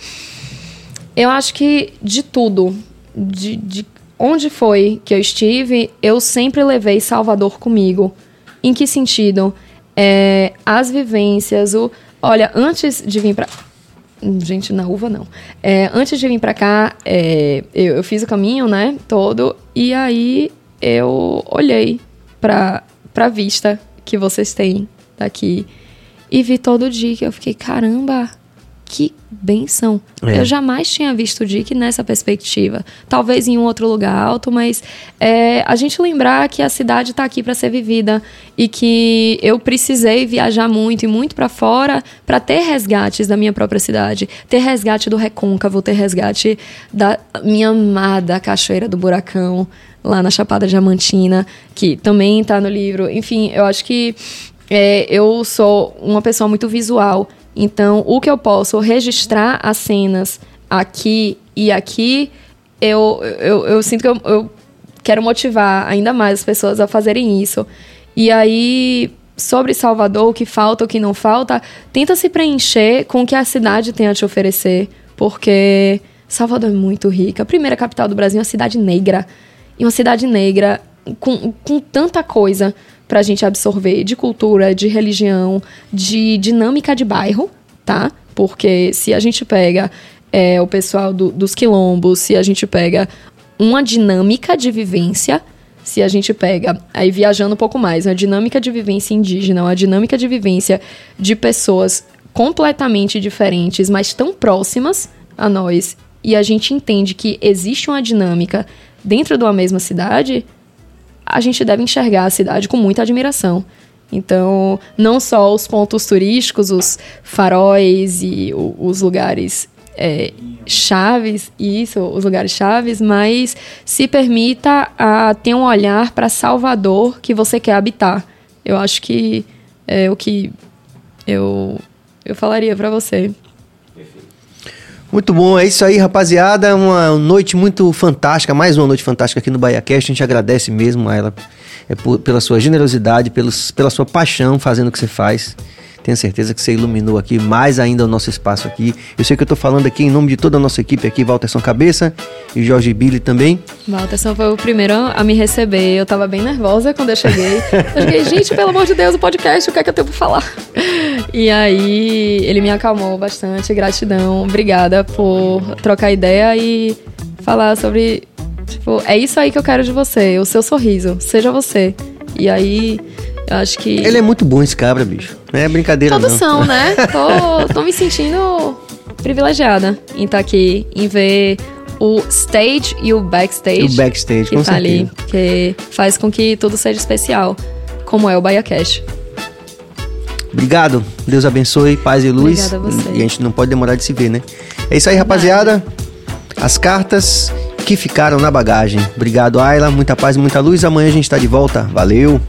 eu acho que de tudo, de, de onde foi que eu estive, eu sempre levei Salvador comigo. Em que sentido? É, as vivências, o. Olha, antes de vir pra. Gente, na uva não. É, antes de vir pra cá, é, eu, eu fiz o caminho, né, todo, e aí eu olhei pra, pra vista que vocês têm daqui e vi todo o Dick. Eu fiquei, caramba, que benção. É. Eu jamais tinha visto o Dick nessa perspectiva. Talvez em um outro lugar alto, mas é, a gente lembrar que a cidade está aqui para ser vivida e que eu precisei viajar muito e muito para fora para ter resgates da minha própria cidade, ter resgate do Recôncavo, ter resgate da minha amada Cachoeira do Buracão lá na Chapada Diamantina, que também está no livro. Enfim, eu acho que é, eu sou uma pessoa muito visual. Então, o que eu posso registrar as cenas aqui e aqui, eu, eu, eu sinto que eu, eu quero motivar ainda mais as pessoas a fazerem isso. E aí, sobre Salvador, o que falta, o que não falta, tenta se preencher com o que a cidade tem a te oferecer, porque Salvador é muito rica. A primeira capital do Brasil é uma cidade negra. E uma cidade negra com, com tanta coisa pra gente absorver de cultura, de religião, de dinâmica de bairro, tá? Porque se a gente pega é, o pessoal do- dos quilombos, se a gente pega uma dinâmica de vivência, se a gente pega, aí viajando um pouco mais, uma dinâmica de vivência indígena, uma dinâmica de vivência de pessoas completamente diferentes, mas tão próximas a nós, e a gente entende que existe uma dinâmica dentro de uma mesma cidade, a gente deve enxergar a cidade com muita admiração. Então, não só os pontos turísticos, os faróis e o- os lugares é, chaves, isso, os lugares chaves, mas se permita a ter um olhar para Salvador que você quer habitar. Eu acho que é o que eu, eu falaria para você. Muito bom, é isso aí, rapaziada. Uma noite muito fantástica, mais uma noite fantástica aqui no BahiaCast. A gente agradece mesmo a ela é, por- pela sua generosidade, pelos, pela sua paixão fazendo o que você faz. Tenho certeza que você iluminou aqui mais ainda o nosso espaço aqui. Eu sei que eu tô falando aqui em nome de toda a nossa equipe aqui, Walterson Cabeça e Jorge Billy também. Walterson foi o primeiro a me receber. Eu tava bem nervosa quando eu cheguei. Eu cheguei, gente, pelo amor de Deus, o podcast, o que é que eu tenho pra falar? E aí ele me acalmou bastante. Gratidão. Obrigada por trocar ideia e falar sobre. Tipo, é isso aí que eu quero de você, o seu sorriso. Seja você. E aí eu acho que. Ele é muito bom, esse cabra, bicho. Não é brincadeira, Todos não. são, né? Tô, tô me sentindo privilegiada em estar aqui, em ver o stage e o backstage. O backstage, que com tá ali, que faz com que tudo seja especial, como é o Bahia Cash. Obrigado. Deus abençoe, paz e luz. Obrigada a você. E a gente não pode demorar de se ver, né? É isso aí, rapaziada. As cartas que ficaram na bagagem. Obrigado, Ayla. Muita paz e muita luz. Amanhã a gente tá de volta. Valeu.